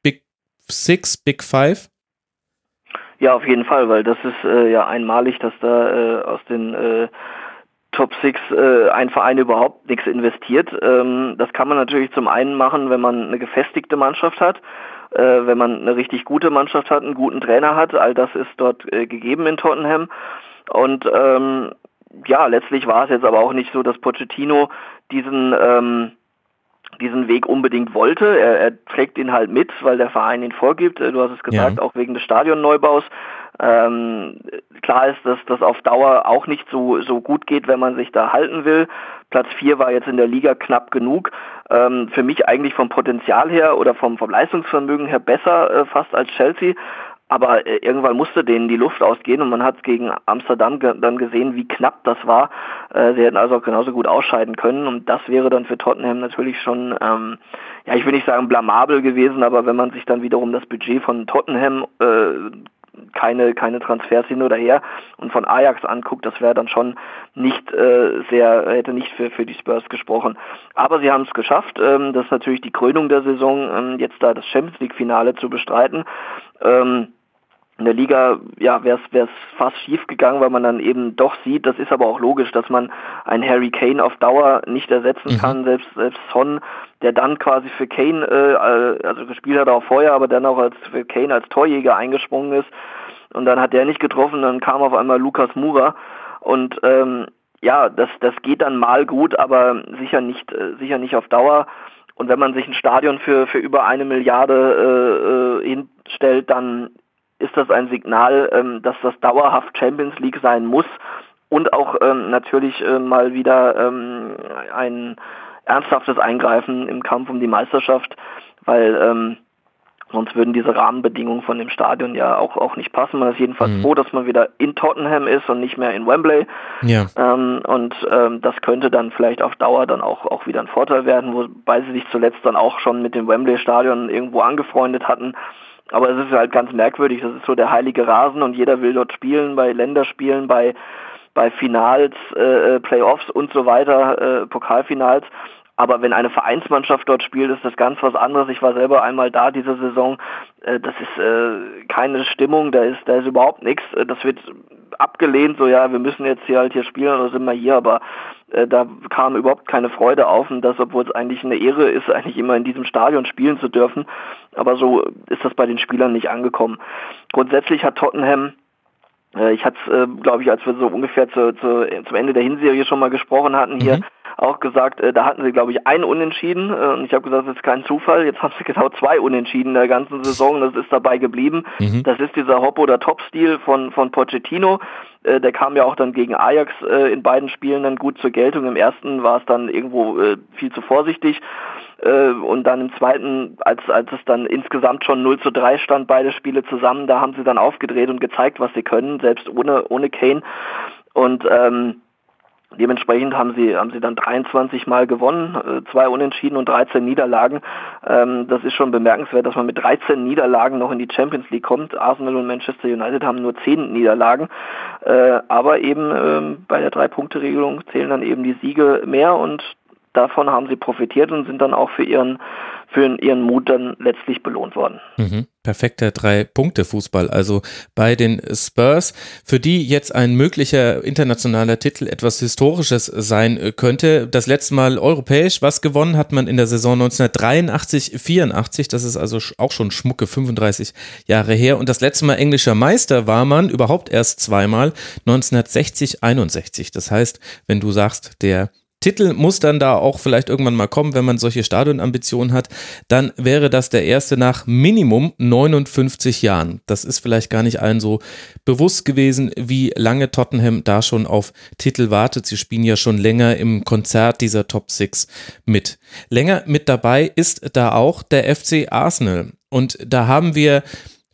Big Six, Big Five? Ja, auf jeden Fall, weil das ist äh, ja einmalig, dass da äh, aus den äh, Top 6 äh, ein Verein überhaupt nichts investiert. Ähm, das kann man natürlich zum einen machen, wenn man eine gefestigte Mannschaft hat, äh, wenn man eine richtig gute Mannschaft hat, einen guten Trainer hat. All das ist dort äh, gegeben in Tottenham. Und ähm, ja, letztlich war es jetzt aber auch nicht so, dass Pochettino diesen ähm, diesen Weg unbedingt wollte. Er, er, trägt ihn halt mit, weil der Verein ihn vorgibt. Du hast es gesagt, ja. auch wegen des Stadionneubaus. Ähm, klar ist, dass das auf Dauer auch nicht so, so gut geht, wenn man sich da halten will. Platz 4 war jetzt in der Liga knapp genug. Ähm, für mich eigentlich vom Potenzial her oder vom, vom Leistungsvermögen her besser äh, fast als Chelsea. Aber äh, irgendwann musste denen die Luft ausgehen und man hat gegen Amsterdam ge dann gesehen, wie knapp das war. Äh, sie hätten also auch genauso gut ausscheiden können und das wäre dann für Tottenham natürlich schon, ähm, ja, ich will nicht sagen blamabel gewesen, aber wenn man sich dann wiederum das Budget von Tottenham äh, keine, keine Transfers hin oder her und von Ajax anguckt, das wäre dann schon nicht äh, sehr, hätte nicht für, für die Spurs gesprochen. Aber sie haben es geschafft, ähm, das ist natürlich die Krönung der Saison, ähm, jetzt da das Champions League Finale zu bestreiten. Ähm, in der Liga ja, wäre es fast schief gegangen, weil man dann eben doch sieht, das ist aber auch logisch, dass man einen Harry Kane auf Dauer nicht ersetzen mhm. kann, selbst, selbst Son, der dann quasi für Kane, äh, also gespielt hat auch vorher, aber dann auch als für Kane als Torjäger eingesprungen ist und dann hat der nicht getroffen, dann kam auf einmal Lukas Mura und ähm, ja, das, das geht dann mal gut, aber sicher nicht, äh, sicher nicht auf Dauer. Und wenn man sich ein Stadion für, für über eine Milliarde äh, äh hinstellt, dann ist das ein Signal, ähm, dass das dauerhaft Champions League sein muss und auch ähm, natürlich äh, mal wieder ähm, ein ernsthaftes Eingreifen im Kampf um die Meisterschaft, weil ähm, sonst würden diese Rahmenbedingungen von dem Stadion ja auch, auch nicht passen. Man ist jedenfalls mhm. froh, dass man wieder in Tottenham ist und nicht mehr in Wembley. Ja. Ähm, und ähm, das könnte dann vielleicht auf Dauer dann auch, auch wieder ein Vorteil werden, wobei sie sich zuletzt dann auch schon mit dem Wembley-Stadion irgendwo angefreundet hatten. Aber es ist halt ganz merkwürdig, das ist so der heilige Rasen und jeder will dort spielen, bei Länderspielen, bei, bei Finals, äh, äh Playoffs und so weiter, äh, Pokalfinals. Aber wenn eine Vereinsmannschaft dort spielt, ist das ganz was anderes. Ich war selber einmal da diese Saison. Äh, das ist äh, keine Stimmung, da ist, da ist überhaupt nichts. Das wird abgelehnt, so ja, wir müssen jetzt hier halt hier spielen oder sind wir hier, aber äh, da kam überhaupt keine Freude auf und das, obwohl es eigentlich eine Ehre ist, *laughs* eigentlich immer in diesem Stadion spielen zu dürfen. Aber so ist das bei den Spielern nicht angekommen. Grundsätzlich hat Tottenham äh, ich hatte es, äh, glaube ich, als wir so ungefähr zu, zu, zum Ende der Hinserie schon mal gesprochen hatten, hier mhm. Auch gesagt, äh, da hatten sie, glaube ich, ein Unentschieden. Äh, und ich habe gesagt, das ist kein Zufall. Jetzt haben sie *laughs* genau zwei Unentschieden in der ganzen Saison. Das ist dabei geblieben. Mhm. Das ist dieser Hop- oder Top-Stil von, von Pochettino. Äh, der kam ja auch dann gegen Ajax äh, in beiden Spielen dann gut zur Geltung. Im ersten war es dann irgendwo äh, viel zu vorsichtig. Äh, und dann im zweiten, als, als es dann insgesamt schon 0 zu 3 stand, beide Spiele zusammen, da haben sie dann aufgedreht und gezeigt, was sie können, selbst ohne, ohne Kane. Und ähm, Dementsprechend haben sie, haben sie dann 23 Mal gewonnen, äh, zwei Unentschieden und 13 Niederlagen. Ähm, das ist schon bemerkenswert, dass man mit 13 Niederlagen noch in die Champions League kommt. Arsenal und Manchester United haben nur 10 Niederlagen. Äh, aber eben ähm, bei der Drei-Punkte-Regelung zählen dann eben die Siege mehr und davon haben sie profitiert und sind dann auch für ihren, für ihren Mut dann letztlich belohnt worden. Mhm. Perfekter Drei-Punkte-Fußball. Also bei den Spurs, für die jetzt ein möglicher internationaler Titel etwas Historisches sein könnte. Das letzte Mal europäisch was gewonnen hat man in der Saison 1983, 84. Das ist also auch schon schmucke 35 Jahre her. Und das letzte Mal englischer Meister war man überhaupt erst zweimal 1960, 61. Das heißt, wenn du sagst, der Titel muss dann da auch vielleicht irgendwann mal kommen, wenn man solche Stadionambitionen hat, dann wäre das der erste nach Minimum 59 Jahren. Das ist vielleicht gar nicht allen so bewusst gewesen, wie lange Tottenham da schon auf Titel wartet. Sie spielen ja schon länger im Konzert dieser Top Six mit. Länger mit dabei ist da auch der FC Arsenal. Und da haben wir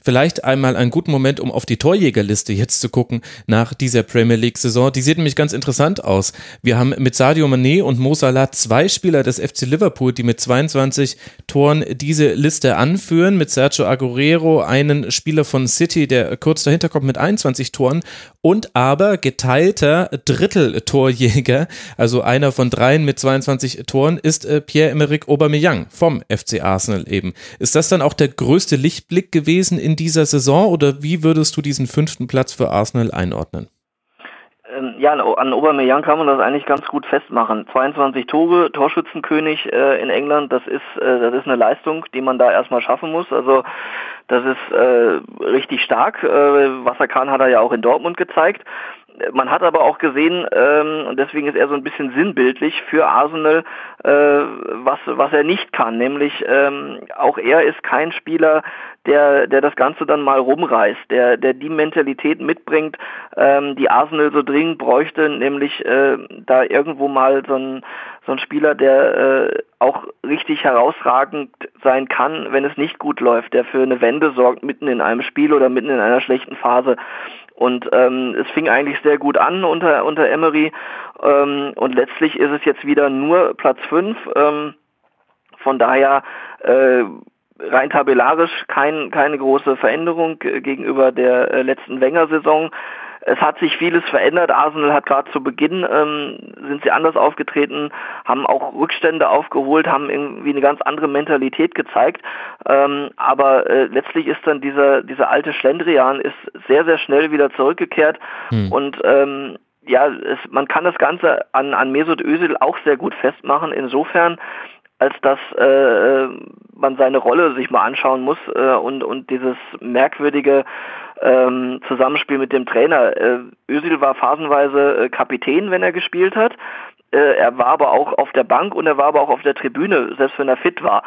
vielleicht einmal einen guten Moment, um auf die Torjägerliste jetzt zu gucken nach dieser Premier League-Saison. Die sieht nämlich ganz interessant aus. Wir haben mit Sadio Mané und Mo Salah zwei Spieler des FC Liverpool, die mit 22 Toren diese Liste anführen. Mit Sergio Aguero einen Spieler von City, der kurz dahinter kommt mit 21 Toren und aber geteilter Drittel-Torjäger, also einer von dreien mit 22 Toren, ist äh, Pierre-Emerick Aubameyang vom FC Arsenal eben. Ist das dann auch der größte Lichtblick gewesen in dieser Saison oder wie würdest du diesen fünften Platz für Arsenal einordnen? Ähm, ja, an Aubameyang kann man das eigentlich ganz gut festmachen. 22 Tore, Torschützenkönig äh, in England, das ist, äh, das ist eine Leistung, die man da erstmal schaffen muss. Also das ist äh, richtig stark. Äh, was er hat er ja auch in Dortmund gezeigt. Man hat aber auch gesehen, ähm, und deswegen ist er so ein bisschen sinnbildlich für Arsenal, äh, was, was er nicht kann. Nämlich ähm, auch er ist kein Spieler, der, der das Ganze dann mal rumreißt, der, der die Mentalität mitbringt, ähm, die Arsenal so dringend bräuchte, nämlich äh, da irgendwo mal so ein, so ein Spieler, der äh, auch richtig herausragend sein kann, wenn es nicht gut läuft, der für eine Wende sorgt mitten in einem Spiel oder mitten in einer schlechten Phase. Und ähm, es fing eigentlich sehr gut an unter, unter Emery ähm, und letztlich ist es jetzt wieder nur Platz 5. Ähm, von daher äh, rein tabellarisch kein, keine große Veränderung gegenüber der äh, letzten Wenger-Saison. Es hat sich vieles verändert. Arsenal hat gerade zu Beginn ähm, sind sie anders aufgetreten, haben auch Rückstände aufgeholt, haben irgendwie eine ganz andere Mentalität gezeigt. Ähm, aber äh, letztlich ist dann dieser dieser alte Schlendrian ist sehr sehr schnell wieder zurückgekehrt hm. und ähm, ja, es, man kann das Ganze an, an Mesut Özil auch sehr gut festmachen, insofern, als dass äh, man seine Rolle sich mal anschauen muss äh, und, und dieses merkwürdige ähm, Zusammenspiel mit dem Trainer. Äh, Özil war phasenweise äh, Kapitän, wenn er gespielt hat. Äh, er war aber auch auf der Bank und er war aber auch auf der Tribüne, selbst wenn er fit war.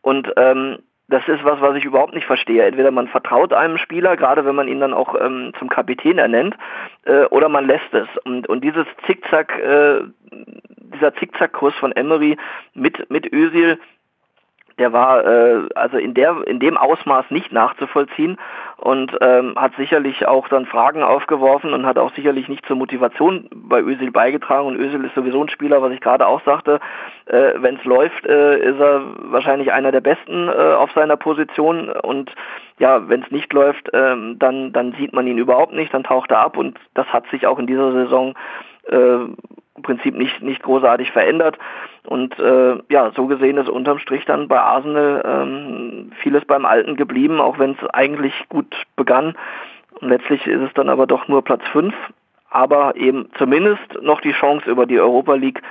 Und ähm, das ist was, was ich überhaupt nicht verstehe. Entweder man vertraut einem Spieler, gerade wenn man ihn dann auch ähm, zum Kapitän ernennt, äh, oder man lässt es. Und, und dieses Zickzack, äh, dieser Zickzackkurs von Emery mit, mit Özil, der war äh, also in der in dem Ausmaß nicht nachzuvollziehen und ähm, hat sicherlich auch dann Fragen aufgeworfen und hat auch sicherlich nicht zur Motivation bei Özil beigetragen. Und Özil ist sowieso ein Spieler, was ich gerade auch sagte, äh, wenn es läuft, äh, ist er wahrscheinlich einer der besten äh, auf seiner Position. Und ja, wenn es nicht läuft, ähm, dann dann sieht man ihn überhaupt nicht, dann taucht er ab. Und das hat sich auch in dieser Saison äh, im Prinzip nicht, nicht großartig verändert. Und äh, ja, so gesehen ist unterm Strich dann bei Arsenal ähm, vieles beim Alten geblieben, auch wenn es eigentlich gut begann. Und letztlich ist es dann aber doch nur Platz 5, aber eben zumindest noch die Chance über die Europa League,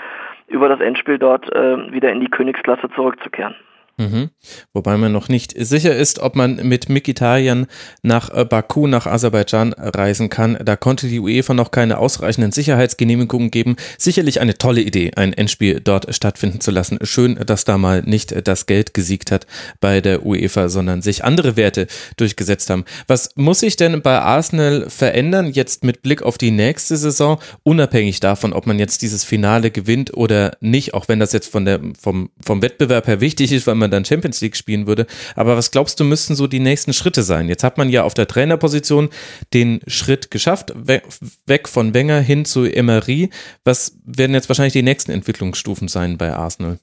über das Endspiel dort äh, wieder in die Königsklasse zurückzukehren. Mhm. Wobei man noch nicht sicher ist, ob man mit Mikitarian nach äh, Baku, nach Aserbaidschan reisen kann. Da konnte die UEFA noch keine ausreichenden Sicherheitsgenehmigungen geben. Sicherlich eine tolle Idee, ein Endspiel dort stattfinden zu lassen. Schön, dass da mal nicht das Geld gesiegt hat bei der UEFA, sondern sich andere Werte durchgesetzt haben. Was muss sich denn bei Arsenal verändern, jetzt mit Blick auf die nächste Saison, unabhängig davon, ob man jetzt dieses Finale gewinnt oder nicht, auch wenn das jetzt von der, vom, vom Wettbewerb her wichtig ist, weil man man dann Champions League spielen würde. Aber was glaubst du, müssten so die nächsten Schritte sein? Jetzt hat man ja auf der Trainerposition den Schritt geschafft, weg von Wenger hin zu Emery. Was werden jetzt wahrscheinlich die nächsten Entwicklungsstufen sein bei Arsenal?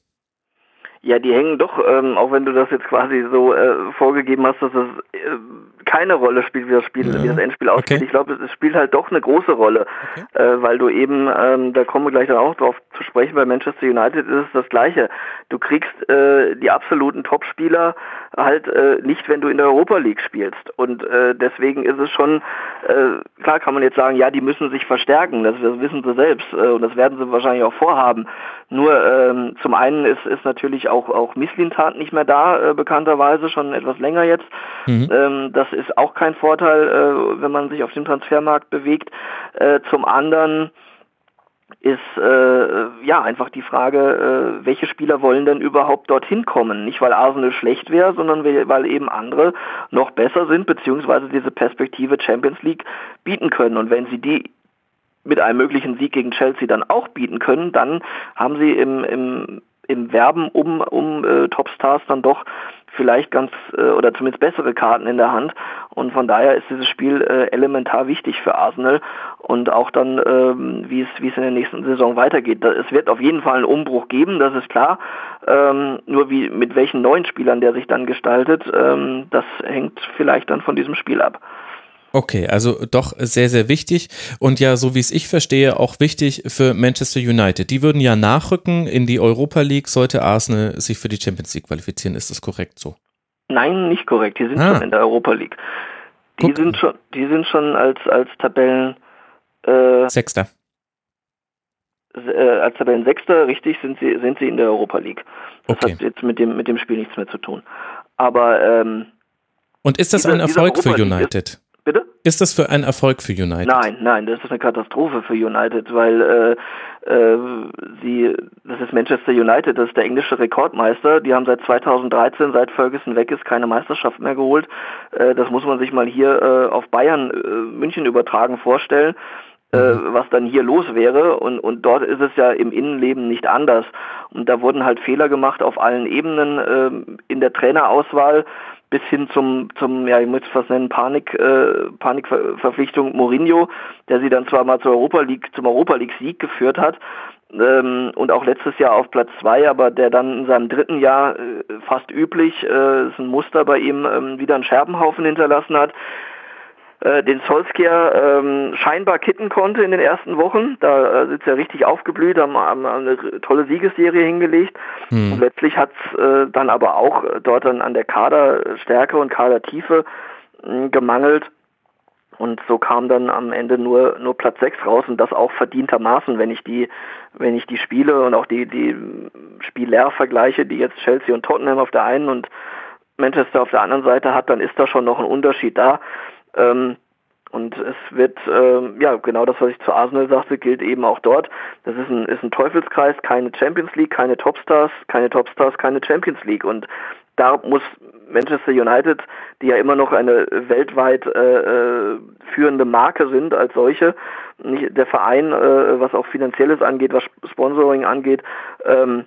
Ja, die hängen doch, ähm, auch wenn du das jetzt quasi so äh, vorgegeben hast, dass es äh, keine Rolle spielt, wie das Spiel, ja. wie das Endspiel ausgeht. Okay. Ich glaube, es spielt halt doch eine große Rolle, okay. äh, weil du eben, ähm, da kommen wir gleich dann auch drauf zu sprechen, bei Manchester United ist es das Gleiche. Du kriegst äh, die absoluten Topspieler halt äh, nicht, wenn du in der Europa League spielst. Und äh, deswegen ist es schon, äh, klar kann man jetzt sagen, ja, die müssen sich verstärken, das, das wissen sie selbst und das werden sie wahrscheinlich auch vorhaben. Nur ähm, zum einen ist, ist natürlich auch, auch Misslintat nicht mehr da, äh, bekannterweise, schon etwas länger jetzt. Mhm. Ähm, das ist auch kein Vorteil, äh, wenn man sich auf dem Transfermarkt bewegt. Äh, zum anderen ist äh, ja einfach die Frage, äh, welche Spieler wollen denn überhaupt dorthin kommen? Nicht weil Arsenal schlecht wäre, sondern weil eben andere noch besser sind, beziehungsweise diese Perspektive Champions League bieten können. Und wenn sie die mit einem möglichen Sieg gegen Chelsea dann auch bieten können, dann haben sie im, im, im Werben um, um äh, Topstars dann doch vielleicht ganz äh, oder zumindest bessere Karten in der Hand. Und von daher ist dieses Spiel äh, elementar wichtig für Arsenal und auch dann, ähm, wie es wie es in der nächsten Saison weitergeht. Es wird auf jeden Fall einen Umbruch geben, das ist klar. Ähm, nur wie mit welchen neuen Spielern der sich dann gestaltet, ähm, das hängt vielleicht dann von diesem Spiel ab. Okay, also doch sehr, sehr wichtig und ja, so wie es ich verstehe, auch wichtig für Manchester United. Die würden ja nachrücken in die Europa League, sollte Arsenal sich für die Champions League qualifizieren. Ist das korrekt so? Nein, nicht korrekt. Die sind ah. schon in der Europa League. Die Guck. sind schon, die sind schon als, als Tabellen äh, Sechster. Äh, als Tabellen Sechster, richtig, sind sie, sind sie in der Europa League. Das okay. hat jetzt mit dem, mit dem Spiel nichts mehr zu tun. Aber ähm, und ist das dieser, ein Erfolg für United? Ist, Bitte? Ist das für ein Erfolg für United? Nein, nein, das ist eine Katastrophe für United, weil äh, äh, sie, das ist Manchester United, das ist der englische Rekordmeister. Die haben seit 2013, seit Ferguson weg ist, keine Meisterschaft mehr geholt. Äh, das muss man sich mal hier äh, auf Bayern äh, München übertragen vorstellen. Äh, mhm. was dann hier los wäre und, und dort ist es ja im Innenleben nicht anders und da wurden halt Fehler gemacht auf allen Ebenen äh, in der Trainerauswahl bis hin zum, zum ja, ich muss fast nennen, Panik, äh, Panikverpflichtung Mourinho, der sie dann zwar mal zur Europa League, zum Europa League Sieg geführt hat, ähm, und auch letztes Jahr auf Platz zwei, aber der dann in seinem dritten Jahr äh, fast üblich, äh, ist ein Muster bei ihm, ähm, wieder einen Scherbenhaufen hinterlassen hat äh, den Solskjaer ähm, scheinbar kitten konnte in den ersten Wochen. Da äh, sitzt er richtig aufgeblüht, haben, haben eine tolle Siegesserie hingelegt. Hm. Und letztlich hat es äh, dann aber auch dort dann an der Kaderstärke und Kadertiefe äh, gemangelt. Und so kam dann am Ende nur, nur Platz 6 raus und das auch verdientermaßen, wenn ich die, wenn ich die Spiele und auch die, die Spieler vergleiche, die jetzt Chelsea und Tottenham auf der einen und Manchester auf der anderen Seite hat, dann ist da schon noch ein Unterschied da. Ähm, und es wird, ähm, ja, genau das, was ich zu Arsenal sagte, gilt eben auch dort. Das ist ein, ist ein Teufelskreis, keine Champions League, keine Topstars, keine Topstars, keine Champions League. Und da muss Manchester United, die ja immer noch eine weltweit äh, äh führende Marke sind als solche, nicht, der Verein, äh, was auch finanzielles angeht, was Sponsoring angeht, ähm,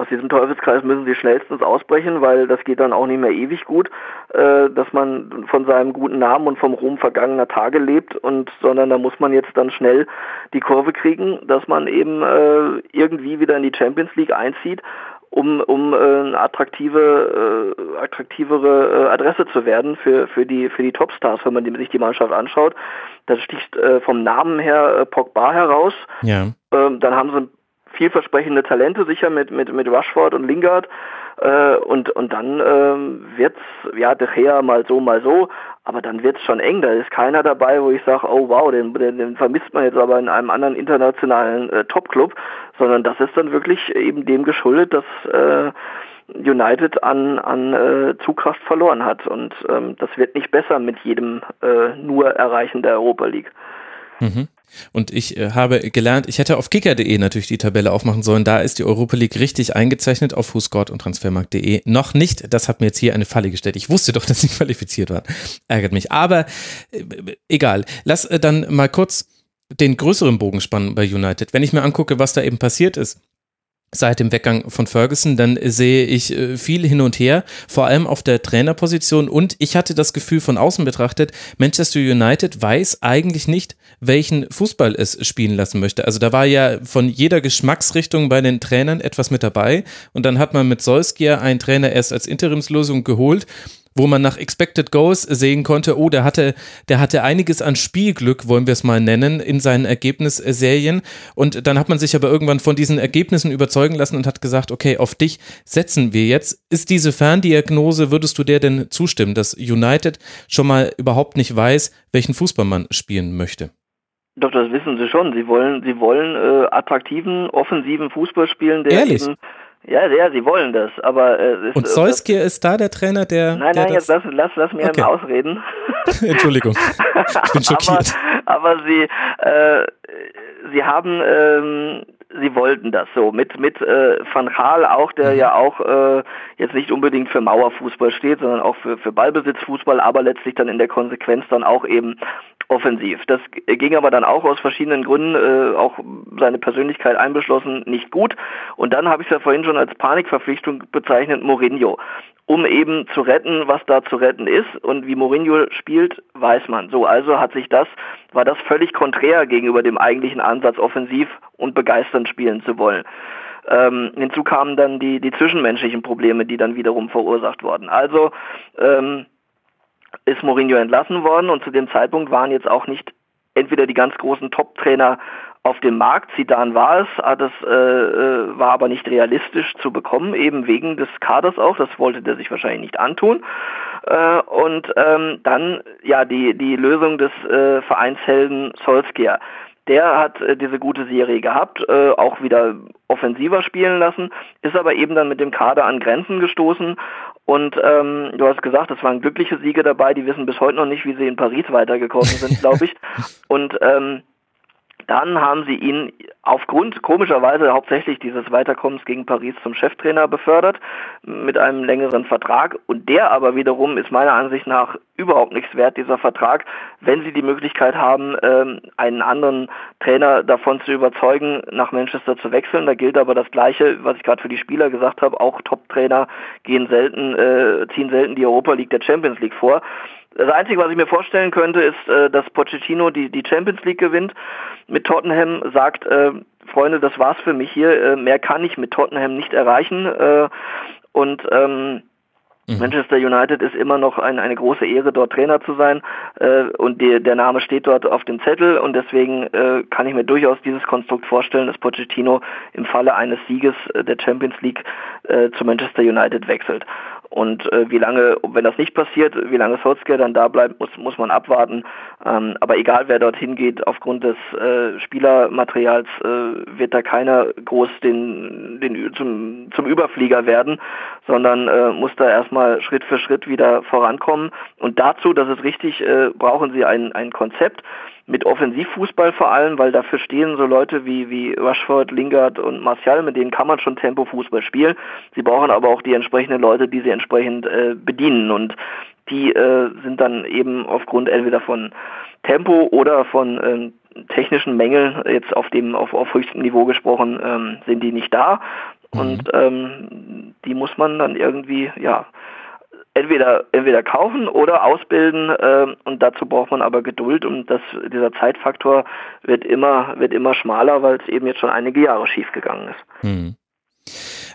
aus diesem Teufelskreis müssen sie schnellstens ausbrechen, weil das geht dann auch nicht mehr ewig gut, äh, dass man von seinem guten Namen und vom Ruhm vergangener Tage lebt und sondern da muss man jetzt dann schnell die Kurve kriegen, dass man eben äh, irgendwie wieder in die Champions League einzieht um, um äh, eine attraktive, äh, attraktivere äh, Adresse zu werden für, für die, für die Topstars, wenn man die, sich die Mannschaft anschaut. Das sticht äh, vom Namen her äh, Pogba heraus. Ja. Ähm, dann haben sie vielversprechende Talente sicher mit, mit, mit Rushford und Lingard. Äh, und, und dann ähm, wird's, ja, De Gea mal so, mal so, aber dann wird's schon eng. Da ist keiner dabei, wo ich sage, oh wow, den, den, den vermisst man jetzt aber in einem anderen internationalen äh, Top-Club, sondern das ist dann wirklich eben dem geschuldet, dass äh, United an, an äh, Zugkraft verloren hat. Und ähm, das wird nicht besser mit jedem äh, nur Erreichen der Europa League. Mhm. Und ich äh, habe gelernt, ich hätte auf kicker.de natürlich die Tabelle aufmachen sollen. Da ist die Europa League richtig eingezeichnet auf Fußgott und Transfermarkt.de. Noch nicht. Das hat mir jetzt hier eine Falle gestellt. Ich wusste doch, *laughs* dass sie qualifiziert waren. Ärgert mich. Aber äh, egal. Lass äh, dann mal kurz den größeren Bogen spannen bei United. Wenn ich mir angucke, was da eben passiert ist seit dem Weggang von Ferguson, dann sehe ich äh, viel hin und her, vor allem auf der Trainerposition. Und ich hatte das Gefühl von außen betrachtet, Manchester United weiß eigentlich nicht, welchen Fußball es spielen lassen möchte. Also da war ja von jeder Geschmacksrichtung bei den Trainern etwas mit dabei. Und dann hat man mit Solskjaer einen Trainer erst als Interimslösung geholt wo man nach Expected Goals sehen konnte, oh, der hatte, der hatte einiges an Spielglück, wollen wir es mal nennen, in seinen Ergebnisserien. Und dann hat man sich aber irgendwann von diesen Ergebnissen überzeugen lassen und hat gesagt, okay, auf dich setzen wir jetzt. Ist diese Ferndiagnose, würdest du der denn zustimmen, dass United schon mal überhaupt nicht weiß, welchen Fußball man spielen möchte? Doch, das wissen sie schon. Sie wollen, sie wollen äh, attraktiven, offensiven Fußball spielen, der Ehrlich? eben ja, ja, sie wollen das, aber äh, Und Solskjaer ist da der Trainer, der. Nein, der nein, jetzt lass, lass, lass mir okay. ausreden. *laughs* *laughs* Entschuldigung. Ich bin schockiert. aber, aber sie, äh, sie haben, ähm, sie wollten das so. Mit, mit äh, Van Gaal auch, der mhm. ja auch äh, jetzt nicht unbedingt für Mauerfußball steht, sondern auch für, für Ballbesitzfußball, aber letztlich dann in der Konsequenz dann auch eben offensiv. Das ging aber dann auch aus verschiedenen Gründen, äh, auch seine Persönlichkeit einbeschlossen, nicht gut. Und dann habe ich es ja vorhin schon als Panikverpflichtung bezeichnet, Mourinho. Um eben zu retten, was da zu retten ist. Und wie Mourinho spielt, weiß man. So, also hat sich das, war das völlig konträr gegenüber dem eigentlichen Ansatz, offensiv und begeisternd spielen zu wollen. Ähm, hinzu kamen dann die, die zwischenmenschlichen Probleme, die dann wiederum verursacht wurden. Also ähm, ist Mourinho entlassen worden und zu dem Zeitpunkt waren jetzt auch nicht entweder die ganz großen Top-Trainer auf dem Markt, Zidane war es, ah, das äh, äh, war aber nicht realistisch zu bekommen, eben wegen des Kaders auch, das wollte der sich wahrscheinlich nicht antun. Äh, und ähm, dann ja die, die Lösung des äh, Vereinshelden Solskjaer. Der hat äh, diese gute Serie gehabt, äh, auch wieder offensiver spielen lassen, ist aber eben dann mit dem Kader an Grenzen gestoßen und ähm, du hast gesagt, es waren glückliche Siege dabei, die wissen bis heute noch nicht, wie sie in Paris weitergekommen sind, *laughs* glaube ich. Und ähm, dann haben sie ihn aufgrund komischerweise hauptsächlich dieses Weiterkommens gegen Paris zum Cheftrainer befördert mit einem längeren Vertrag und der aber wiederum ist meiner Ansicht nach überhaupt nichts wert, dieser Vertrag, wenn sie die Möglichkeit haben, ähm, einen anderen Trainer davon zu überzeugen, nach Manchester zu wechseln. Da gilt aber das Gleiche, was ich gerade für die Spieler gesagt habe, auch Top-Trainer gehen selten, äh, ziehen selten die Europa League der Champions League vor. Das Einzige, was ich mir vorstellen könnte, ist, äh, dass Pochettino die, die Champions League gewinnt. Mit Tottenham sagt, äh, Freunde, das war's für mich hier. Äh, mehr kann ich mit Tottenham nicht erreichen. Und ähm, mhm. Manchester United ist immer noch ein, eine große Ehre, dort Trainer zu sein. Äh, und die, der Name steht dort auf dem Zettel. Und deswegen äh, kann ich mir durchaus dieses Konstrukt vorstellen, dass Pochettino im Falle eines Sieges der Champions League äh, zu Manchester United wechselt. Und äh, wie lange, wenn das nicht passiert, wie lange Solskjaer dann da bleibt, muss, muss man abwarten. Ähm, aber egal, wer dorthin geht, aufgrund des äh, Spielermaterials äh, wird da keiner groß den, den zum, zum Überflieger werden, sondern äh, muss da erstmal Schritt für Schritt wieder vorankommen. Und dazu, das ist richtig, äh, brauchen sie ein, ein Konzept mit Offensivfußball vor allem, weil dafür stehen so Leute wie, wie Rashford, Lingard und Martial, mit denen kann man schon Tempo-Fußball spielen. Sie brauchen aber auch die entsprechenden Leute, die sie entsprechend äh, bedienen und die äh, sind dann eben aufgrund entweder von Tempo oder von ähm, technischen Mängeln, jetzt auf dem auf, auf höchstem Niveau gesprochen, ähm, sind die nicht da. Mhm. Und ähm, die muss man dann irgendwie, ja, entweder, entweder kaufen oder ausbilden äh, und dazu braucht man aber Geduld und das, dieser Zeitfaktor wird immer, wird immer schmaler, weil es eben jetzt schon einige Jahre schief gegangen ist. Hm.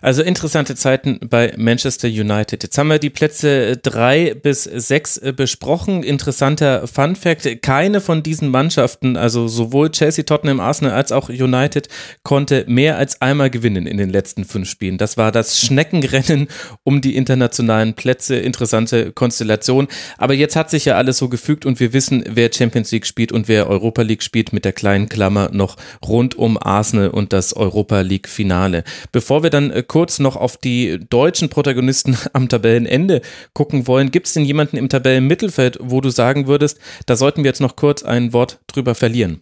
Also interessante Zeiten bei Manchester United. Jetzt haben wir die Plätze drei bis sechs äh, besprochen. Interessanter Fun Fact. Keine von diesen Mannschaften, also sowohl Chelsea, Tottenham, Arsenal als auch United, konnte mehr als einmal gewinnen in den letzten fünf Spielen. Das war das Schneckenrennen *laughs* um die internationalen Plätze. Interessante Konstellation. Aber jetzt hat sich ja alles so gefügt und wir wissen, wer Champions League spielt und wer Europa League spielt mit der kleinen Klammer noch rund um Arsenal und das Europa League Finale. Bevor wir dann äh, kurz noch auf die deutschen Protagonisten *laughs* am Tabellenende gucken wollen, gibt es denn jemanden im Tabellenmittelfeld, wo du sagen würdest, da sollten wir jetzt noch kurz ein Wort drüber verlieren?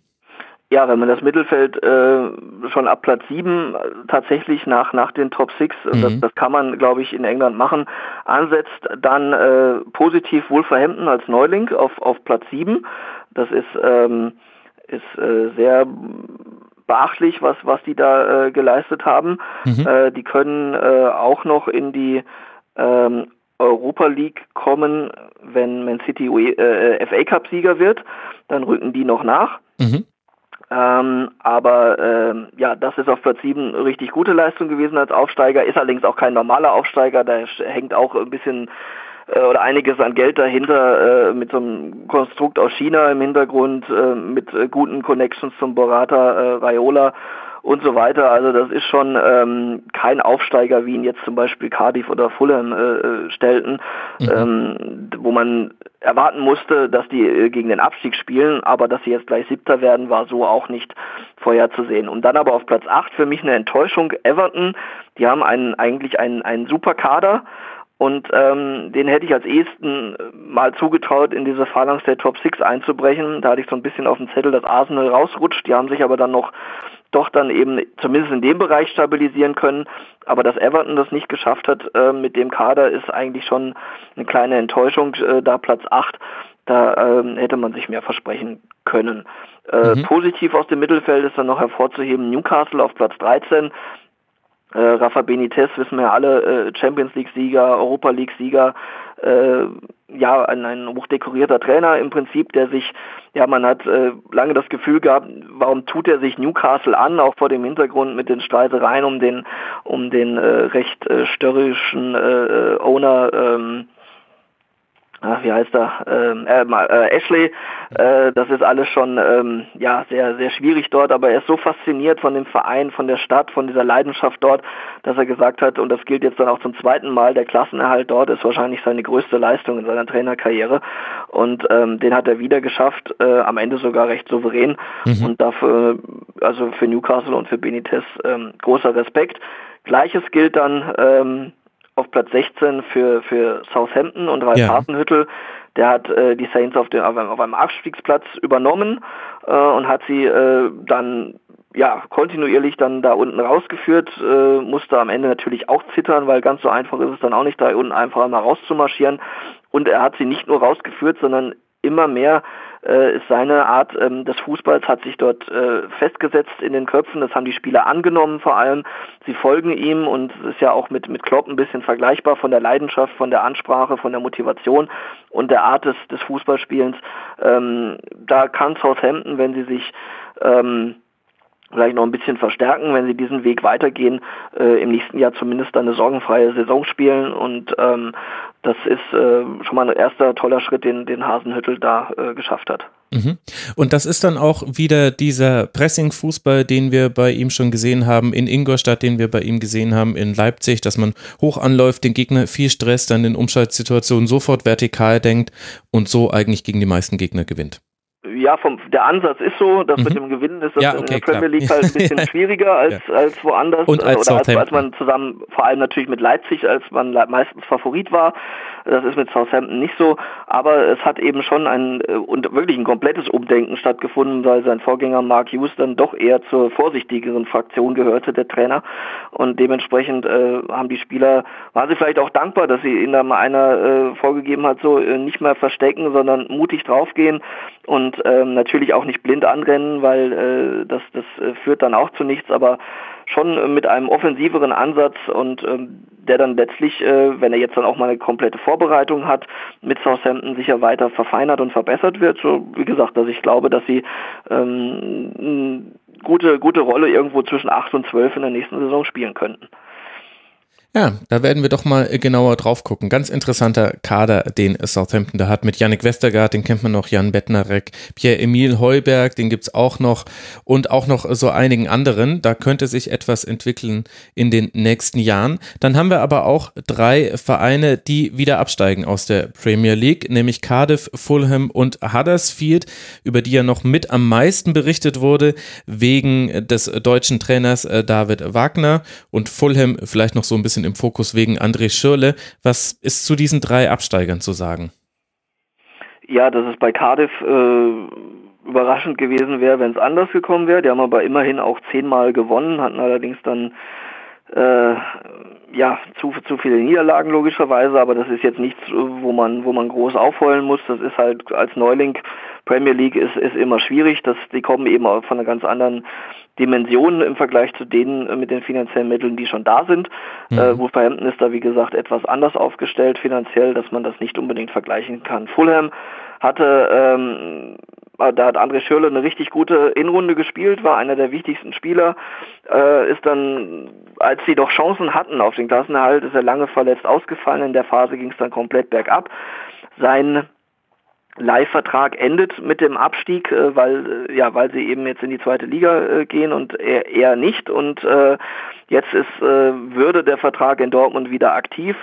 Ja, wenn man das Mittelfeld äh, schon ab Platz 7 äh, tatsächlich nach, nach den Top 6, mhm. das, das kann man, glaube ich, in England machen, ansetzt, dann äh, positiv Wolverhampton als Neuling auf, auf Platz 7. Das ist, ähm, ist äh, sehr beachtlich, was, was die da äh, geleistet haben. Mhm. Äh, die können äh, auch noch in die ähm, Europa League kommen, wenn Man City äh, FA Cup Sieger wird, dann rücken die noch nach. Mhm. Ähm, aber ähm, ja, das ist auf Platz 7 richtig gute Leistung gewesen als Aufsteiger, ist allerdings auch kein normaler Aufsteiger, da hängt auch ein bisschen äh, oder einiges an Geld dahinter äh, mit so einem Konstrukt aus China im Hintergrund, äh, mit äh, guten Connections zum Borata äh, Raiola und so weiter. Also das ist schon ähm, kein Aufsteiger, wie ihn jetzt zum Beispiel Cardiff oder Fulham äh, äh stellten, mhm. ähm, wo man erwarten musste, dass die äh, gegen den Abstieg spielen, aber dass sie jetzt gleich Siebter werden, war so auch nicht vorherzusehen. Und dann aber auf Platz 8 für mich eine Enttäuschung, Everton, die haben einen, eigentlich einen, einen super Kader, und ähm, den hätte ich als ehesten äh, mal zugetraut, in diese Phalanx der Top 6 einzubrechen. Da hatte ich so ein bisschen auf dem Zettel, dass Arsenal rausrutscht. Die haben sich aber dann noch doch dann eben zumindest in dem Bereich stabilisieren können. Aber dass Everton das nicht geschafft hat äh, mit dem Kader, ist eigentlich schon eine kleine Enttäuschung. Äh, da Platz 8, da äh, hätte man sich mehr versprechen können. Äh, mhm. Positiv aus dem Mittelfeld ist dann noch hervorzuheben Newcastle auf Platz 13 äh, Rafa Benitez, wissen wir alle, äh, Champions League-Sieger, Europa League-Sieger, äh, ja, ein, ein hochdekorierter Trainer im Prinzip, der sich, ja, man hat äh, lange das Gefühl gehabt, warum tut er sich Newcastle an, auch vor dem Hintergrund mit den Streitereien um den, um den äh, recht äh, störrischen äh, äh Owner, ähm, ach, wie heißt er, ähm, äh, äh, Ashley, äh, das ist alles schon ähm, ja sehr sehr schwierig dort, aber er ist so fasziniert von dem Verein, von der Stadt, von dieser Leidenschaft dort, dass er gesagt hat und das gilt jetzt dann auch zum zweiten Mal, der Klassenerhalt dort ist wahrscheinlich seine größte Leistung in seiner Trainerkarriere und ähm, den hat er wieder geschafft, äh, am Ende sogar recht souverän mhm. und dafür also für Newcastle und für Benitez ähm, großer Respekt. Gleiches gilt dann ähm, auf Platz 16 für, für Southampton und Ralf ja. Hasenhüttel. Der hat äh, die Saints auf, den, auf, einem, auf einem Abstiegsplatz übernommen äh, und hat sie äh, dann ja, kontinuierlich dann da unten rausgeführt, äh, musste am Ende natürlich auch zittern, weil ganz so einfach ist es dann auch nicht, da unten einfach mal rauszumarschieren. Und er hat sie nicht nur rausgeführt, sondern immer mehr äh, ist seine Art ähm, des Fußballs hat sich dort äh, festgesetzt in den Köpfen. Das haben die Spieler angenommen vor allem. Sie folgen ihm und es ist ja auch mit, mit Klopp ein bisschen vergleichbar von der Leidenschaft, von der Ansprache, von der Motivation und der Art des, des Fußballspielens. Ähm, da kann Southampton, wenn sie sich ähm, vielleicht noch ein bisschen verstärken, wenn sie diesen Weg weitergehen, äh, im nächsten Jahr zumindest eine sorgenfreie Saison spielen und ähm, das ist äh, schon mal ein erster toller Schritt, den, den Hasenhüttel da äh, geschafft hat. Mhm. Und das ist dann auch wieder dieser Pressing-Fußball, den wir bei ihm schon gesehen haben in Ingolstadt, den wir bei ihm gesehen haben in Leipzig, dass man hoch anläuft, den Gegner viel Stress, dann in Umschaltsituationen sofort vertikal denkt und so eigentlich gegen die meisten Gegner gewinnt. Ja, vom, der Ansatz ist so, dass mhm. mit dem Gewinnen ist das ja, okay, in der Premier League halt ein bisschen *laughs* schwieriger als, ja. als woanders. Und als oder als, als man zusammen, vor allem natürlich mit Leipzig, als man meistens Favorit war. Das ist mit Southampton nicht so, aber es hat eben schon ein äh, und wirklich ein komplettes Umdenken stattgefunden, weil sein Vorgänger Mark Hughes dann doch eher zur vorsichtigeren Fraktion gehörte, der Trainer. Und dementsprechend äh, haben die Spieler, waren sie vielleicht auch dankbar, dass sie ihnen da mal einer äh, vorgegeben hat, so äh, nicht mehr verstecken, sondern mutig draufgehen und ähm, natürlich auch nicht blind anrennen, weil äh, das, das äh, führt dann auch zu nichts, aber schon äh, mit einem offensiveren Ansatz und ähm, der dann letztlich, äh, wenn er jetzt dann auch mal eine komplette Vorbereitung hat, mit Southampton sicher weiter verfeinert und verbessert wird. So wie gesagt, dass ich glaube, dass sie ähm, gute, gute Rolle irgendwo zwischen 8 und 12 in der nächsten Saison spielen könnten. Ja, da werden wir doch mal genauer drauf gucken. Ganz interessanter Kader, den Southampton da hat mit Yannick Westergaard, den kennt man noch, Jan Bettnarek, Pierre-Emil Heuberg, den gibt's auch noch und auch noch so einigen anderen. Da könnte sich etwas entwickeln in den nächsten Jahren. Dann haben wir aber auch drei Vereine, die wieder absteigen aus der Premier League, nämlich Cardiff, Fulham und Huddersfield, über die ja noch mit am meisten berichtet wurde, wegen des deutschen Trainers äh, David Wagner und Fulham vielleicht noch so ein bisschen bisschen im Fokus wegen André Schürle. Was ist zu diesen drei Absteigern zu sagen? Ja, dass es bei Cardiff äh, überraschend gewesen wäre, wenn es anders gekommen wäre. Die haben aber immerhin auch zehnmal gewonnen, hatten allerdings dann äh, ja zu, zu viele Niederlagen logischerweise, aber das ist jetzt nichts, wo man wo man groß aufheulen muss. Das ist halt als Neuling Premier League ist, ist immer schwierig. Das, die kommen eben auch von einer ganz anderen Dimensionen im Vergleich zu denen äh, mit den finanziellen Mitteln, die schon da sind. Mhm. Äh, Wolverhampton ist da, wie gesagt, etwas anders aufgestellt finanziell, dass man das nicht unbedingt vergleichen kann. Fulham hatte, ähm, äh, da hat André Schürle eine richtig gute Innenrunde gespielt, war einer der wichtigsten Spieler, äh, ist dann, als sie doch Chancen hatten auf den Klassenerhalt, ist er lange verletzt ausgefallen. In der Phase ging es dann komplett bergab. Sein Leihvertrag endet mit dem Abstieg, äh, weil äh, ja, weil sie eben jetzt in die zweite Liga äh, gehen und er, er nicht und äh, jetzt ist äh, würde der Vertrag in Dortmund wieder aktiv.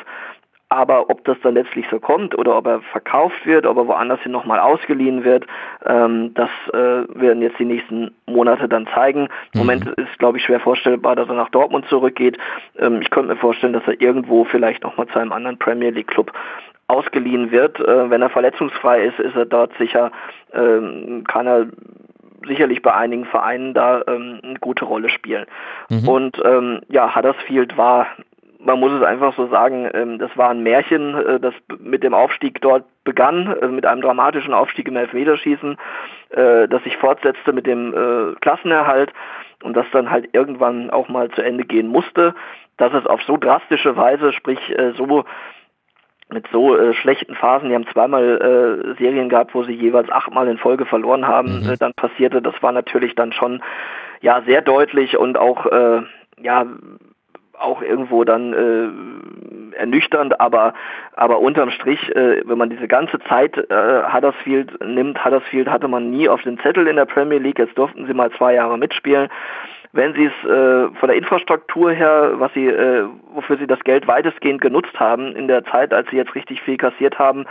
Aber ob das dann letztlich so kommt oder ob er verkauft wird, ob er woanders hin nochmal ausgeliehen wird, ähm, das äh, werden jetzt die nächsten Monate dann zeigen. Im mhm. Moment ist, glaube ich, schwer vorstellbar, dass er nach Dortmund zurückgeht. Ähm, ich könnte mir vorstellen, dass er irgendwo vielleicht nochmal zu einem anderen Premier League Club ausgeliehen wird. Äh, wenn er verletzungsfrei ist, ist er dort sicher, ähm, kann er sicherlich bei einigen Vereinen da ähm, eine gute Rolle spielen. Mhm. Und ähm, ja, Huddersfield war, man muss es einfach so sagen, das war ein Märchen, äh, das mit dem Aufstieg dort begann, äh, mit einem dramatischen Aufstieg im Elfmeterschießen, das sich fortsetzte mit dem Klassenerhalt und das dann halt irgendwann auch mal zu Ende gehen musste, dass es auf so drastische Weise, sprich so mit so äh, schlechten Phasen, die haben zweimal äh, Serien gehabt, wo sie jeweils achtmal in Folge verloren haben, mhm. äh, dann passierte, das war natürlich dann schon ja sehr deutlich und auch äh, ja auch irgendwo dann äh, ernüchternd, aber aber unterm Strich, äh, wenn man diese ganze Zeit äh, Huddersfield nimmt, Huddersfield hatte man nie auf den Zettel in der Premier League, jetzt durften sie mal zwei Jahre mitspielen wenn sie es äh, von der Infrastruktur her, was sie, äh, wofür sie das Geld weitestgehend genutzt haben in der Zeit, als sie jetzt richtig viel kassiert haben,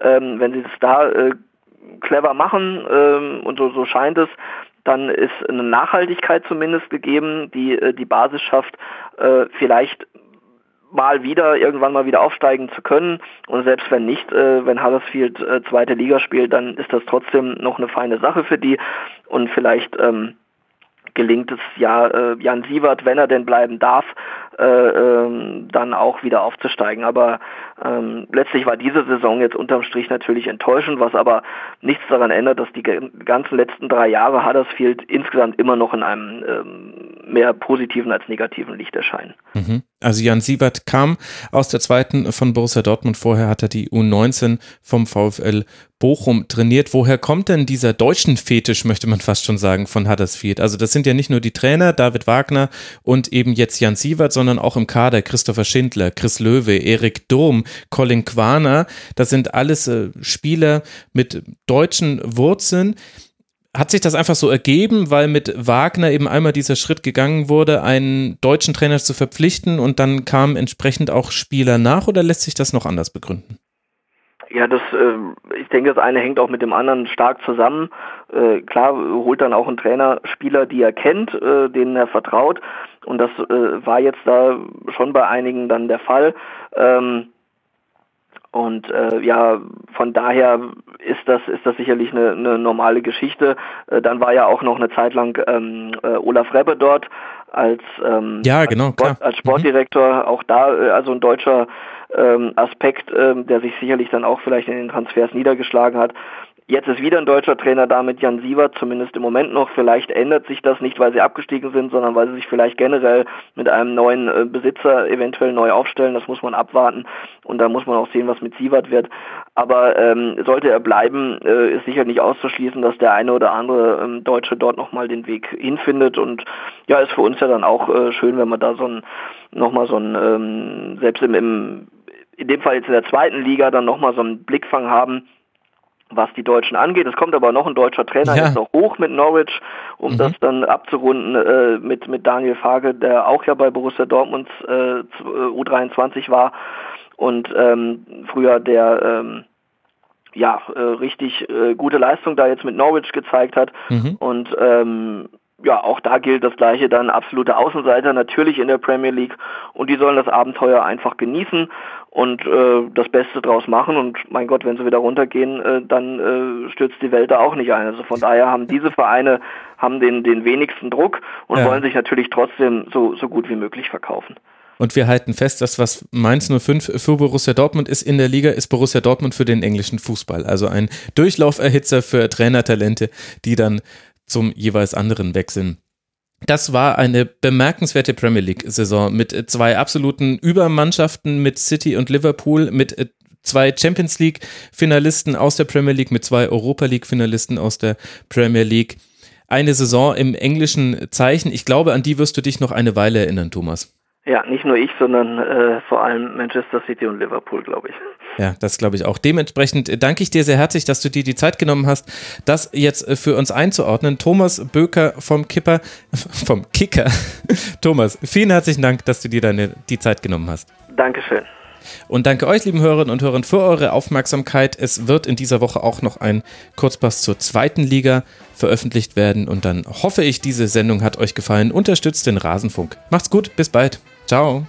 ähm, wenn sie es da äh, clever machen ähm, und so, so scheint es, dann ist eine Nachhaltigkeit zumindest gegeben, die äh, die Basis schafft, äh, vielleicht mal wieder irgendwann mal wieder aufsteigen zu können. Und selbst wenn nicht, äh, wenn Huddersfield äh, zweite Liga spielt, dann ist das trotzdem noch eine feine Sache für die. Und vielleicht ähm, gelingt es ja äh, Jan Sievert, wenn er denn bleiben darf, ähm, dann auch wieder aufzusteigen. Aber ähm, letztlich war diese Saison jetzt unterm Strich natürlich enttäuschend, was aber nichts daran ändert, dass die ganzen letzten drei Jahre Huddersfield insgesamt immer noch in einem ähm, mehr positiven als negativen Licht erscheinen. Mhm. Also Jan Siebert kam aus der zweiten von Borussia Dortmund. Vorher hat er die U19 vom VfL Bochum trainiert. Woher kommt denn dieser deutschen Fetisch, möchte man fast schon sagen, von Huddersfield? Also das sind ja nicht nur die Trainer, David Wagner und eben jetzt Jan Siebert, sondern auch im Kader Christopher Schindler, Chris Löwe, Erik Durm, Colin Quaner. Das sind alles äh, Spieler mit deutschen Wurzeln hat sich das einfach so ergeben, weil mit Wagner eben einmal dieser Schritt gegangen wurde, einen deutschen Trainer zu verpflichten und dann kamen entsprechend auch Spieler nach oder lässt sich das noch anders begründen? Ja, das, äh, ich denke, das eine hängt auch mit dem anderen stark zusammen. Äh, klar holt dann auch ein Trainer Spieler, die er kennt, äh, denen er vertraut. Und das äh, war jetzt da schon bei einigen dann der Fall. Ähm, und äh, ja, von daher ist das ist das sicherlich eine, eine normale Geschichte. Äh, dann war ja auch noch eine Zeit lang ähm, äh, Olaf Rebbe dort als ähm, ja genau als, Sport, als Sportdirektor. Mhm. Auch da äh, also ein deutscher ähm, Aspekt, ähm, der sich sicherlich dann auch vielleicht in den Transfers niedergeschlagen hat. Jetzt ist wieder ein deutscher Trainer da mit Jan Sievert, zumindest im Moment noch. Vielleicht ändert sich das nicht, weil sie abgestiegen sind, sondern weil sie sich vielleicht generell mit einem neuen äh, Besitzer eventuell neu aufstellen. Das muss man abwarten und da muss man auch sehen, was mit Sievert wird. Aber ähm, sollte er bleiben, äh, ist sicher nicht auszuschließen, dass der eine oder andere ähm, Deutsche dort nochmal den Weg hinfindet. Und ja, ist für uns ja dann auch äh, schön, wenn wir da so ein nochmal so ein, ähm, selbst im, im, in dem Fall jetzt in der zweiten Liga, dann nochmal so einen Blickfang haben, was die Deutschen angeht. Es kommt aber noch ein deutscher Trainer ja. jetzt noch hoch mit Norwich, um mhm. das dann abzurunden äh, mit, mit Daniel Fage, der auch ja bei Borussia Dortmund äh, U23 war und ähm, früher der ähm, ja äh, richtig äh, gute Leistung da jetzt mit Norwich gezeigt hat mhm. und ähm, ja, auch da gilt das gleiche dann absolute Außenseiter natürlich in der Premier League und die sollen das Abenteuer einfach genießen und äh, das Beste draus machen und mein Gott, wenn sie wieder runtergehen, äh, dann äh, stürzt die Welt da auch nicht ein. Also von daher haben diese Vereine haben den den wenigsten Druck und ja. wollen sich natürlich trotzdem so so gut wie möglich verkaufen. Und wir halten fest, dass was Mainz 05 für Borussia Dortmund ist in der Liga, ist Borussia Dortmund für den englischen Fußball. Also ein Durchlauferhitzer für Trainertalente, die dann zum jeweils anderen wechseln. Das war eine bemerkenswerte Premier League-Saison mit zwei absoluten Übermannschaften, mit City und Liverpool, mit zwei Champions League-Finalisten aus der Premier League, mit zwei Europa League-Finalisten aus der Premier League. Eine Saison im englischen Zeichen. Ich glaube, an die wirst du dich noch eine Weile erinnern, Thomas. Ja, nicht nur ich, sondern äh, vor allem Manchester City und Liverpool, glaube ich. Ja, das glaube ich auch. Dementsprechend danke ich dir sehr herzlich, dass du dir die Zeit genommen hast, das jetzt äh, für uns einzuordnen. Thomas Böker vom Kipper, *laughs* vom Kicker. *laughs* Thomas, vielen herzlichen Dank, dass du dir deine, die Zeit genommen hast. Dankeschön. Und danke euch, lieben Hörerinnen und Hörer, für eure Aufmerksamkeit. Es wird in dieser Woche auch noch ein Kurzpass zur zweiten Liga veröffentlicht werden. Und dann hoffe ich, diese Sendung hat euch gefallen. Unterstützt den Rasenfunk. Macht's gut, bis bald. Ciao.